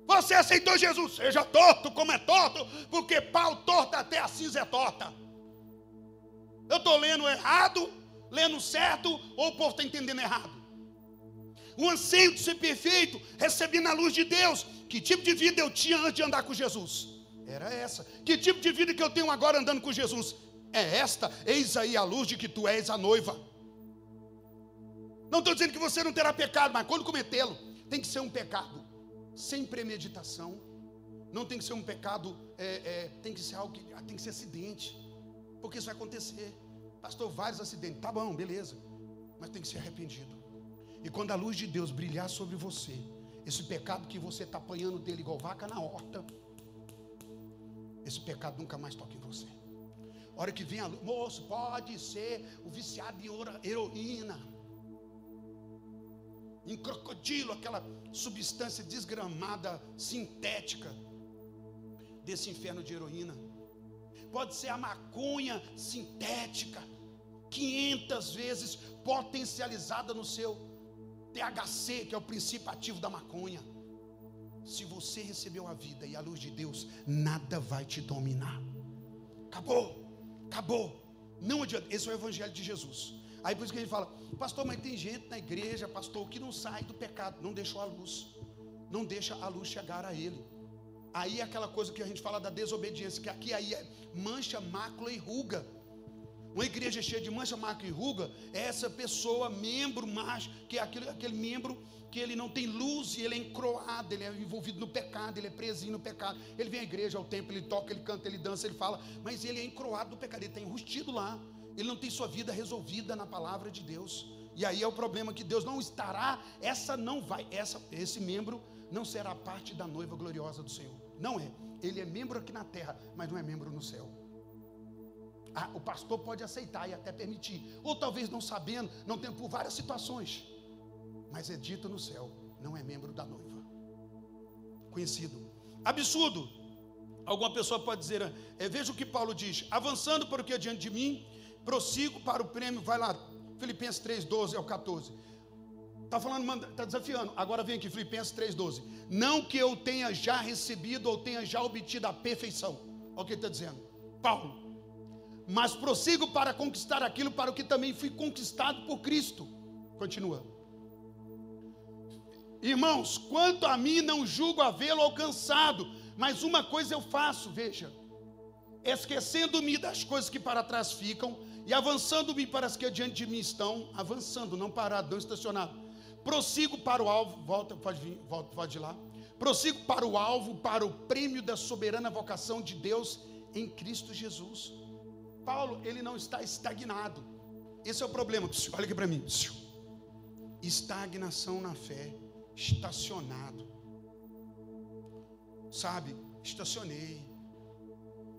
Você aceitou Jesus, seja torto como é torto, porque pau torto até a cinza é torta. Eu estou lendo errado, lendo certo, ou o povo está entendendo errado? o anseio de ser perfeito, recebi na luz de Deus. Que tipo de vida eu tinha antes de andar com Jesus? Era essa. Que tipo de vida que eu tenho agora andando com Jesus? É esta. Eis aí a luz de que tu és a noiva. Não estou dizendo que você não terá pecado, mas quando cometê-lo, tem que ser um pecado sem premeditação. Não tem que ser um pecado, é, é, tem que ser algo que ah, tem que ser acidente, porque isso vai acontecer. Pastor, vários acidentes, tá bom, beleza, mas tem que ser arrependido. E quando a luz de Deus brilhar sobre você, esse pecado que você está apanhando dele igual vaca na horta, esse pecado nunca mais toca em você. A hora que vem a luz, moço, pode ser o viciado em heroína, em crocodilo, aquela substância desgramada, sintética, desse inferno de heroína. Pode ser a maconha sintética, 500 vezes potencializada no seu THC, que é o princípio ativo da maconha. Se você recebeu a vida e a luz de Deus, nada vai te dominar. Acabou, acabou. Não adianta. Esse é o evangelho de Jesus. Aí por isso que ele fala, pastor, mas tem gente na igreja, pastor, que não sai do pecado, não deixou a luz, não deixa a luz chegar a ele. Aí é aquela coisa que a gente fala da desobediência, que aqui aí é mancha, mácula e ruga. Uma igreja cheia de mancha, marca e ruga é essa pessoa, membro macho, que é aquele, aquele membro que ele não tem luz e ele é encroado, ele é envolvido no pecado, ele é presinho no pecado. Ele vem à igreja, ao templo, ele toca, ele canta, ele dança, ele fala, mas ele é encroado do pecado, ele está enrustido lá. Ele não tem sua vida resolvida na palavra de Deus. E aí é o problema que Deus não estará, essa não vai, essa, esse membro não será parte da noiva gloriosa do Senhor. Não é. Ele é membro aqui na terra, mas não é membro no céu. Ah, o pastor pode aceitar e até permitir, ou talvez não sabendo, não tendo por várias situações, mas é dito no céu, não é membro da noiva. Conhecido. Absurdo. Alguma pessoa pode dizer, é, veja o que Paulo diz: avançando para o que é diante de mim, prossigo para o prêmio, vai lá, Filipenses 3, 12 ao 14. Está falando, está desafiando. Agora vem aqui, Filipenses 3,12. Não que eu tenha já recebido ou tenha já obtido a perfeição. Olha o que ele está dizendo. Paulo, mas prossigo para conquistar aquilo para o que também fui conquistado por Cristo. Continua. Irmãos, quanto a mim, não julgo havê-lo alcançado, mas uma coisa eu faço, veja, esquecendo-me das coisas que para trás ficam e avançando-me para as que adiante de mim estão, avançando, não parado, não estacionado. Prossigo para o alvo, volta, pode vir, volta, pode ir lá. Prossigo para o alvo, para o prêmio da soberana vocação de Deus em Cristo Jesus. Paulo, ele não está estagnado. Esse é o problema. Olha aqui para mim. Estagnação na fé. Estacionado. Sabe? Estacionei.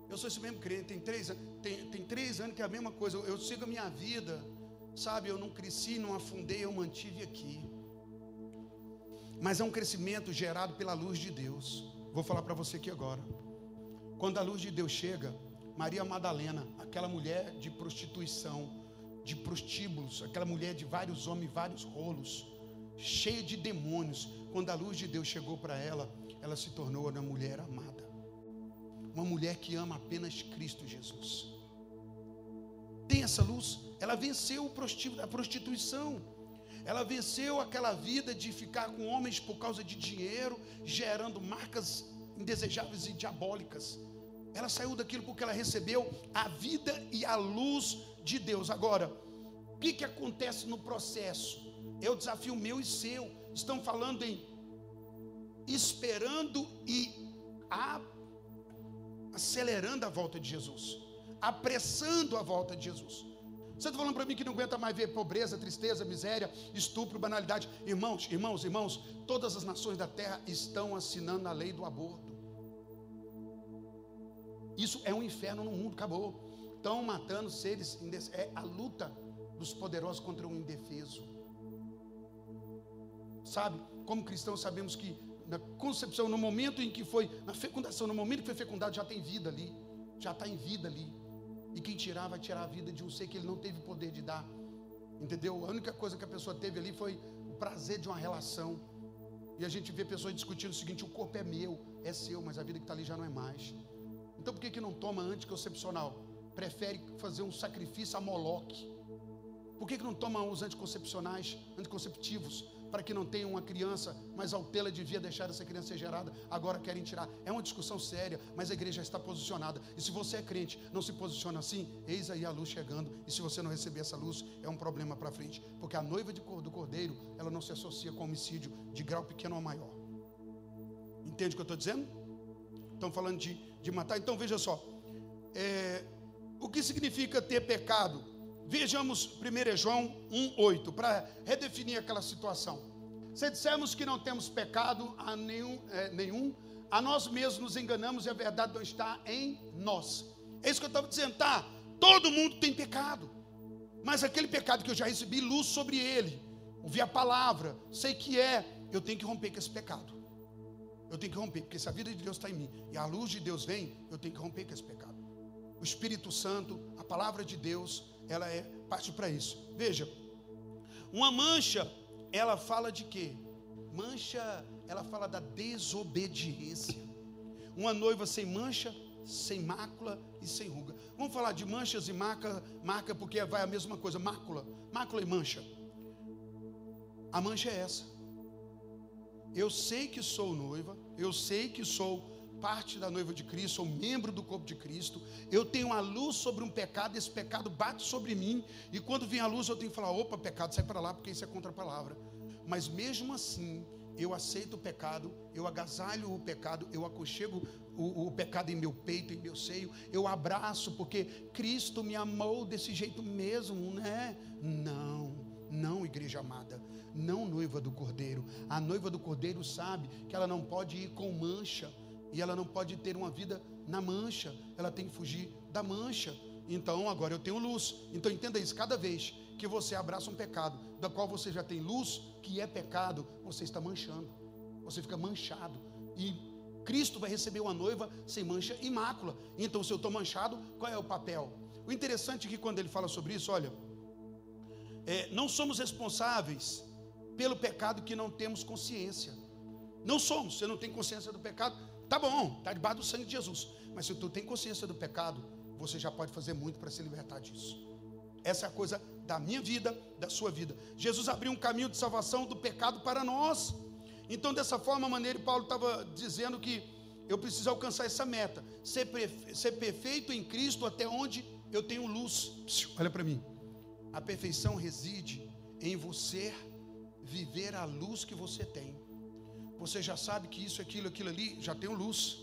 Eu sou esse mesmo crente. Tem três, tem, tem três anos que é a mesma coisa. Eu, eu sigo a minha vida. Sabe? Eu não cresci, não afundei, eu mantive aqui. Mas é um crescimento gerado pela luz de Deus. Vou falar para você aqui agora. Quando a luz de Deus chega, Maria Madalena, aquela mulher de prostituição, de prostíbulos, aquela mulher de vários homens, vários rolos, cheia de demônios. Quando a luz de Deus chegou para ela, ela se tornou uma mulher amada. Uma mulher que ama apenas Cristo Jesus. Tem essa luz, ela venceu a prostituição. Ela venceu aquela vida de ficar com homens por causa de dinheiro, gerando marcas indesejáveis e diabólicas. Ela saiu daquilo porque ela recebeu a vida e a luz de Deus. Agora, o que, que acontece no processo? É o desafio meu e seu. Estão falando em esperando e a, acelerando a volta de Jesus, apressando a volta de Jesus. Você está falando para mim que não aguenta mais ver pobreza, tristeza, miséria, estupro, banalidade. Irmãos, irmãos, irmãos, todas as nações da terra estão assinando a lei do aborto. Isso é um inferno no mundo, acabou. Estão matando seres, é a luta dos poderosos contra o indefeso. Sabe, como cristãos sabemos que na concepção, no momento em que foi, na fecundação, no momento que foi fecundado, já tem vida ali, já está em vida ali. E quem tirar vai tirar a vida de um ser que ele não teve poder de dar. Entendeu? A única coisa que a pessoa teve ali foi o prazer de uma relação. E a gente vê pessoas discutindo o seguinte: o corpo é meu, é seu, mas a vida que está ali já não é mais. Então por que, que não toma anticoncepcional? Prefere fazer um sacrifício a Moloque. Por que, que não toma os anticoncepcionais, anticonceptivos? Para que não tenha uma criança, mas ao tê-la devia deixar essa criança ser gerada, agora querem tirar. É uma discussão séria, mas a igreja está posicionada. E se você é crente, não se posiciona assim, eis aí a luz chegando. E se você não receber essa luz, é um problema para frente, porque a noiva do cordeiro, ela não se associa com homicídio de grau pequeno ou maior. Entende o que eu estou dizendo? Estão falando de, de matar. Então veja só, é, o que significa ter pecado? Vejamos 1 João 1,8, para redefinir aquela situação. Se dissermos que não temos pecado a nenhum, é, nenhum, a nós mesmos nos enganamos e a verdade não está em nós. É isso que eu estava dizendo, tá? Todo mundo tem pecado, mas aquele pecado que eu já recebi luz sobre ele, ouvi a palavra, sei que é, eu tenho que romper com esse pecado. Eu tenho que romper, porque se a vida de Deus está em mim e a luz de Deus vem, eu tenho que romper com esse pecado. O Espírito Santo, a palavra de Deus, ela é parte para isso. Veja, uma mancha, ela fala de quê? Mancha, ela fala da desobediência. Uma noiva sem mancha, sem mácula e sem ruga. Vamos falar de manchas e marca, marca porque vai a mesma coisa, mácula, mácula e mancha. A mancha é essa. Eu sei que sou noiva, eu sei que sou parte da noiva de Cristo, sou membro do corpo de Cristo, eu tenho a luz sobre um pecado, esse pecado bate sobre mim, e quando vem a luz eu tenho que falar: opa, pecado, sai para lá, porque isso é contra a palavra. Mas mesmo assim, eu aceito o pecado, eu agasalho o pecado, eu aconchego o, o, pecado em meu peito, em meu seio, eu abraço, porque Cristo me amou desse jeito mesmo, né? Não, não, igreja amada, não noiva do cordeiro. A noiva do cordeiro sabe que ela não pode ir com mancha e ela não pode ter uma vida na mancha, ela tem que fugir da mancha. Então agora eu tenho luz. Então entenda isso: cada vez que você abraça um pecado, da qual você já tem luz, que é pecado, você está manchando, você fica manchado. E Cristo vai receber uma noiva sem mancha e mácula. Então, se eu estou manchado, qual é o papel? O interessante é que quando ele fala sobre isso, olha, é, não somos responsáveis pelo pecado que não temos consciência. Não somos, você não tem consciência do pecado, Tá bom, está debaixo do sangue de Jesus. Mas se tu tem consciência do pecado, você já pode fazer muito para se libertar disso. Essa é a coisa da minha vida, da sua vida. Jesus abriu um caminho de salvação do pecado para nós. Então, dessa forma, maneira, Paulo estava dizendo que eu preciso alcançar essa meta, ser, ser perfeito em Cristo até onde eu tenho luz. Olha para mim. A perfeição reside em você viver a luz que você tem você já sabe que isso, aquilo, aquilo ali já tem luz.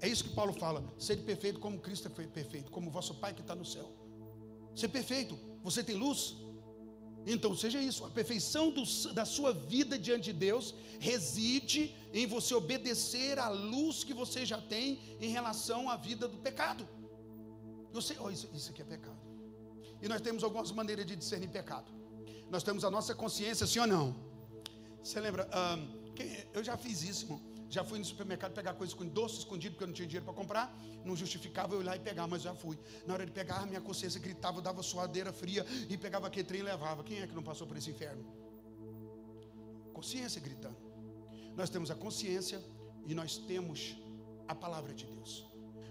É isso que Paulo fala: ser perfeito como Cristo foi perfeito, como vosso Pai que está no céu. Ser perfeito, você tem luz? Então seja isso, a perfeição do, da sua vida diante de Deus reside em você obedecer à luz que você já tem em relação à vida do pecado. Sei, oh, isso, isso aqui é pecado. E nós temos algumas maneiras de discernir pecado. Nós temos a nossa consciência, sim ou não? Você lembra? Um, eu já fiz isso, irmão. Já fui no supermercado pegar coisa com doce escondido, porque eu não tinha dinheiro para comprar. Não justificava eu ir lá e pegar, mas já fui. Na hora de pegar, minha consciência gritava, eu dava suadeira fria e pegava aquele trem e levava. Quem é que não passou por esse inferno? Consciência gritando. Nós temos a consciência e nós temos a palavra de Deus.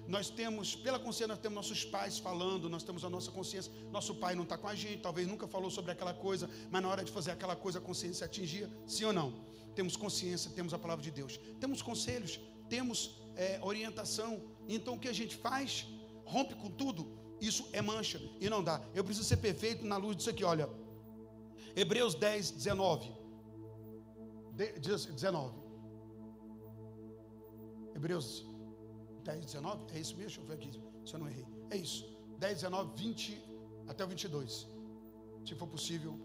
Nós temos, pela consciência, nós temos nossos pais falando, nós temos a nossa consciência. Nosso pai não está com a gente, talvez nunca falou sobre aquela coisa, mas na hora de fazer aquela coisa a consciência atingia, sim ou não? Temos consciência, temos a palavra de Deus, temos conselhos, temos é, orientação. Então o que a gente faz? Rompe com tudo. Isso é mancha e não dá. Eu preciso ser perfeito na luz disso aqui, olha. Hebreus 10, 19. De, 19. Hebreus 10, 19? É isso mesmo? Deixa eu ver aqui se eu não errei. É isso. 10, 19, 20 até o 22. Se for possível,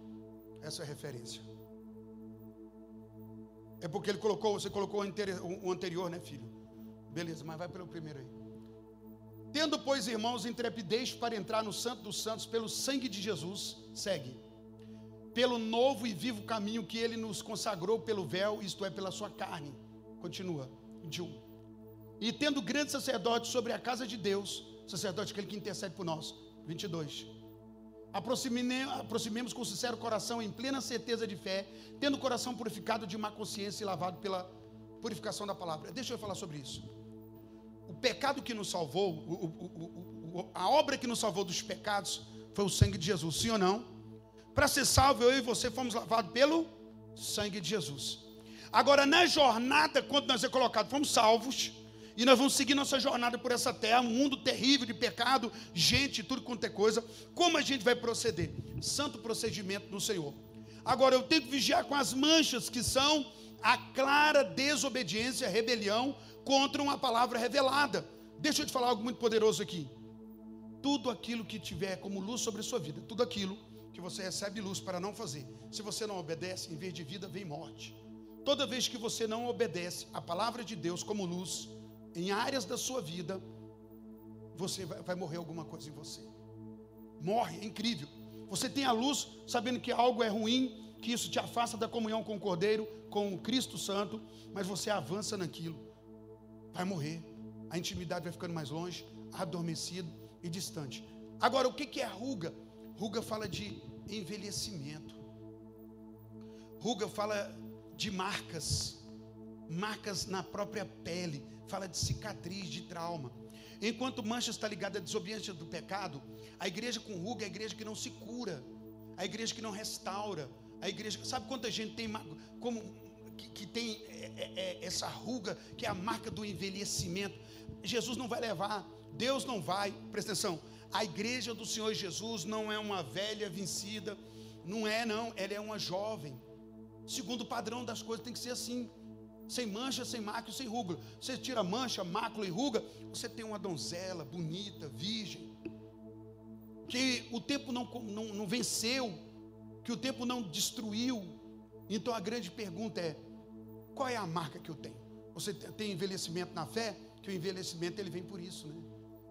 essa é a referência. É porque ele colocou, você colocou o anterior, né, filho? Beleza, mas vai pelo primeiro aí. Tendo, pois, irmãos, intrepidez para entrar no Santo dos Santos pelo sangue de Jesus, segue. Pelo novo e vivo caminho que ele nos consagrou pelo véu, isto é, pela sua carne. Continua. 21 e tendo grande sacerdote sobre a casa de Deus, sacerdote aquele que intercede por nós. 22. Aproximemos com sincero coração, em plena certeza de fé, tendo o coração purificado de má consciência e lavado pela purificação da palavra. Deixa eu falar sobre isso. O pecado que nos salvou, o, o, o, a obra que nos salvou dos pecados, foi o sangue de Jesus, sim ou não? Para ser salvo, eu e você fomos lavados pelo sangue de Jesus. Agora, na jornada, quando nós é colocado, fomos salvos, e nós vamos seguir nossa jornada por essa terra, um mundo terrível de pecado, gente, tudo quanto é coisa. Como a gente vai proceder? Santo procedimento no Senhor. Agora eu tenho que vigiar com as manchas que são a clara desobediência, rebelião contra uma palavra revelada. Deixa eu te falar algo muito poderoso aqui. Tudo aquilo que tiver como luz sobre a sua vida, tudo aquilo que você recebe luz para não fazer. Se você não obedece, em vez de vida vem morte. Toda vez que você não obedece a palavra de Deus como luz, em áreas da sua vida, você vai, vai morrer alguma coisa em você. Morre, é incrível. Você tem a luz, sabendo que algo é ruim, que isso te afasta da comunhão com o Cordeiro, com o Cristo Santo, mas você avança naquilo. Vai morrer. A intimidade vai ficando mais longe, adormecido e distante. Agora, o que é ruga? Ruga fala de envelhecimento. Ruga fala de marcas, marcas na própria pele fala de cicatriz, de trauma. Enquanto mancha está ligada à desobediência do pecado, a igreja com ruga é a igreja que não se cura, a igreja que não restaura, a igreja. Sabe quanta gente tem como que, que tem é, é, é, essa ruga que é a marca do envelhecimento? Jesus não vai levar, Deus não vai. Presta atenção. A igreja do Senhor Jesus não é uma velha vencida, não é não, ela é uma jovem. Segundo o padrão das coisas tem que ser assim sem mancha, sem mácula, sem ruga. Você tira mancha, mácula e ruga, você tem uma donzela bonita, virgem, que o tempo não, não, não venceu, que o tempo não destruiu. Então a grande pergunta é: qual é a marca que eu tenho? Você tem envelhecimento na fé? Que o envelhecimento ele vem por isso, né?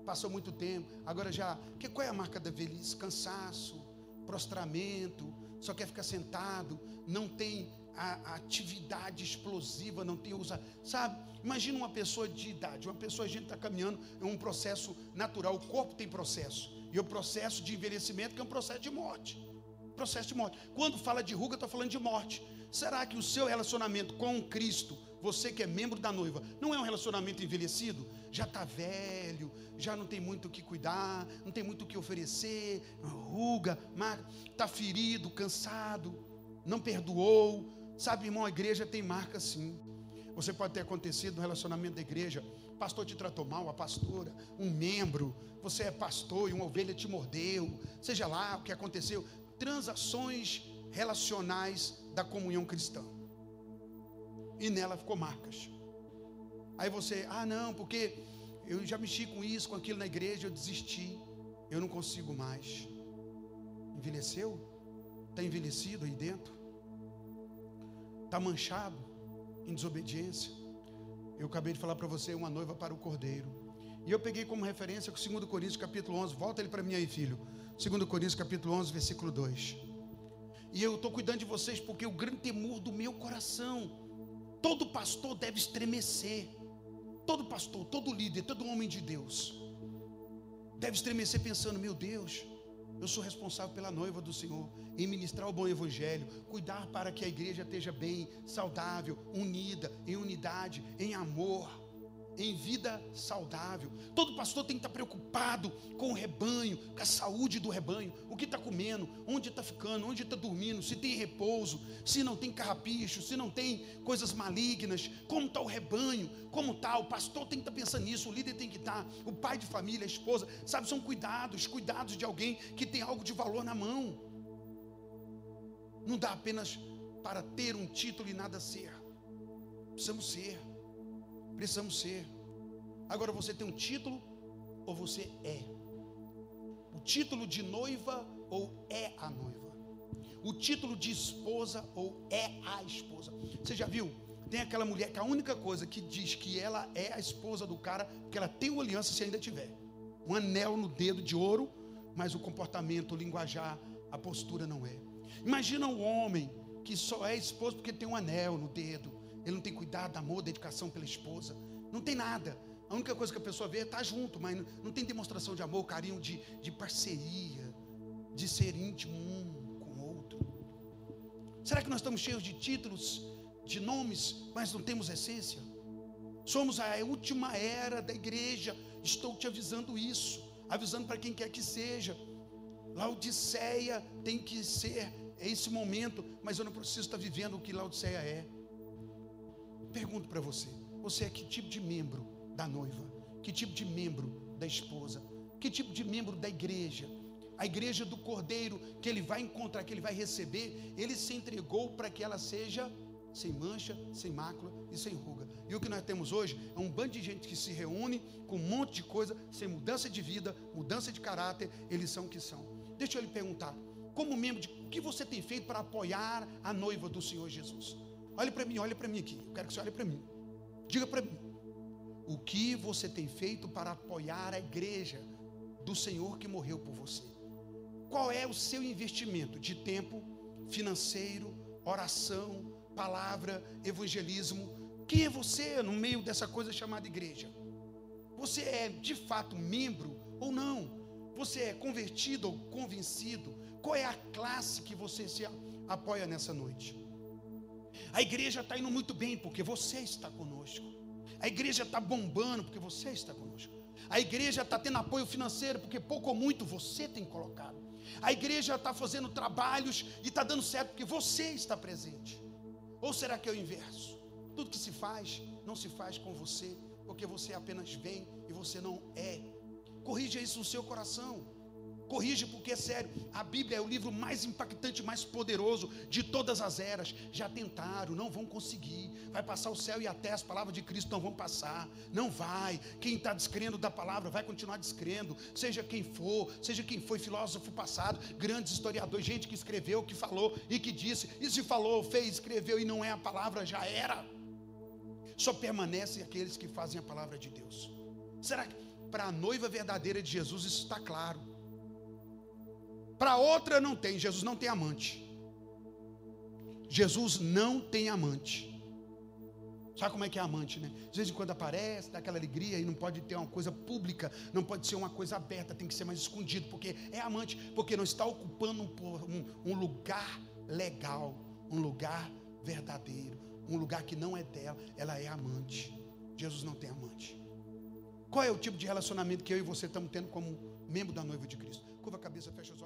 Passou muito tempo, agora já. Que, qual é a marca da velhice? Cansaço, prostramento, só quer ficar sentado, não tem a, a atividade explosiva, não tem usa, sabe? Imagina uma pessoa de idade, uma pessoa, a gente está caminhando, é um processo natural, o corpo tem processo, e o processo de envelhecimento que é um processo de morte. Processo de morte. Quando fala de ruga, está falando de morte. Será que o seu relacionamento com Cristo, você que é membro da noiva, não é um relacionamento envelhecido? Já está velho, já não tem muito o que cuidar, não tem muito o que oferecer, ruga, está ferido, cansado, não perdoou, Sabe, irmão, a igreja tem marca sim. Você pode ter acontecido no relacionamento da igreja. Pastor te tratou mal, a pastora, um membro. Você é pastor e uma ovelha te mordeu. Seja lá o que aconteceu. Transações relacionais da comunhão cristã. E nela ficou marcas. Aí você, ah, não, porque eu já mexi com isso, com aquilo na igreja, eu desisti. Eu não consigo mais. Envelheceu? Está envelhecido aí dentro? Está manchado em desobediência. Eu acabei de falar para você uma noiva para o cordeiro. E eu peguei como referência o 2 Coríntios capítulo 11. Volta ele para mim aí, filho. 2 Coríntios capítulo 11, versículo 2. E eu estou cuidando de vocês porque o grande temor do meu coração Todo pastor deve estremecer. Todo pastor, todo líder, todo homem de Deus deve estremecer pensando: meu Deus, eu sou responsável pela noiva do Senhor, em ministrar o bom evangelho, cuidar para que a igreja esteja bem, saudável, unida, em unidade, em amor em vida saudável. Todo pastor tem que estar preocupado com o rebanho, com a saúde do rebanho, o que está comendo, onde está ficando, onde está dormindo, se tem repouso, se não tem carrapicho, se não tem coisas malignas, como está o rebanho, como está. O pastor tem que estar pensando nisso, o líder tem que estar, o pai de família, a esposa, sabe, são cuidados, cuidados de alguém que tem algo de valor na mão. Não dá apenas para ter um título e nada ser. Precisamos ser. Precisamos ser. Agora você tem um título ou você é? O título de noiva ou é a noiva? O título de esposa ou é a esposa? Você já viu? Tem aquela mulher que a única coisa que diz que ela é a esposa do cara, que ela tem uma aliança se ainda tiver. Um anel no dedo de ouro, mas o comportamento, o linguajar, a postura não é. Imagina um homem que só é esposo porque tem um anel no dedo, ele não tem cuidado, amor, dedicação pela esposa. Não tem nada. A única coisa que a pessoa vê é estar tá junto, mas não, não tem demonstração de amor, carinho, de, de parceria, de ser íntimo um com o outro. Será que nós estamos cheios de títulos, de nomes, mas não temos essência? Somos a última era da igreja. Estou te avisando isso, avisando para quem quer que seja. Laodiceia tem que ser esse momento, mas eu não preciso estar vivendo o que Laodiceia é. Pergunto para você: você é que tipo de membro da noiva? Que tipo de membro da esposa? Que tipo de membro da igreja? A igreja do cordeiro que ele vai encontrar, que ele vai receber, ele se entregou para que ela seja sem mancha, sem mácula e sem ruga. E o que nós temos hoje é um bando de gente que se reúne com um monte de coisa, sem mudança de vida, mudança de caráter, eles são o que são. Deixa eu lhe perguntar, como membro, de, o que você tem feito para apoiar a noiva do Senhor Jesus? Olhe para mim, olhe para mim aqui. Eu quero que você olhe para mim. Diga para mim. O que você tem feito para apoiar a igreja do Senhor que morreu por você? Qual é o seu investimento de tempo, financeiro, oração, palavra, evangelismo? Quem é você no meio dessa coisa chamada igreja? Você é de fato membro ou não? Você é convertido ou convencido? Qual é a classe que você se apoia nessa noite? A igreja está indo muito bem porque você está conosco. A igreja está bombando porque você está conosco. A igreja está tendo apoio financeiro porque pouco ou muito você tem colocado. A igreja está fazendo trabalhos e está dando certo porque você está presente. Ou será que é o inverso? Tudo que se faz, não se faz com você, porque você apenas vem e você não é. Corrija isso no seu coração. Corrige porque é sério. A Bíblia é o livro mais impactante, mais poderoso de todas as eras. Já tentaram, não vão conseguir. Vai passar o céu e a terra, as palavras de Cristo não vão passar. Não vai. Quem está descrendo da palavra vai continuar descrendo. Seja quem for, seja quem foi filósofo passado, grandes historiadores, gente que escreveu, que falou e que disse. E se falou, fez, escreveu e não é a palavra, já era. Só permanecem aqueles que fazem a palavra de Deus. Será que para a noiva verdadeira de Jesus isso está claro? Para outra não tem. Jesus não tem amante. Jesus não tem amante. Sabe como é que é amante, né? De vez em quando aparece, dá aquela alegria e não pode ter uma coisa pública, não pode ser uma coisa aberta, tem que ser mais escondido, porque é amante, porque não está ocupando um, um, lugar legal, um lugar verdadeiro, um lugar que não é dela, ela é amante. Jesus não tem amante. Qual é o tipo de relacionamento que eu e você estamos tendo como membro da noiva de Cristo? Curva a cabeça, fecha os.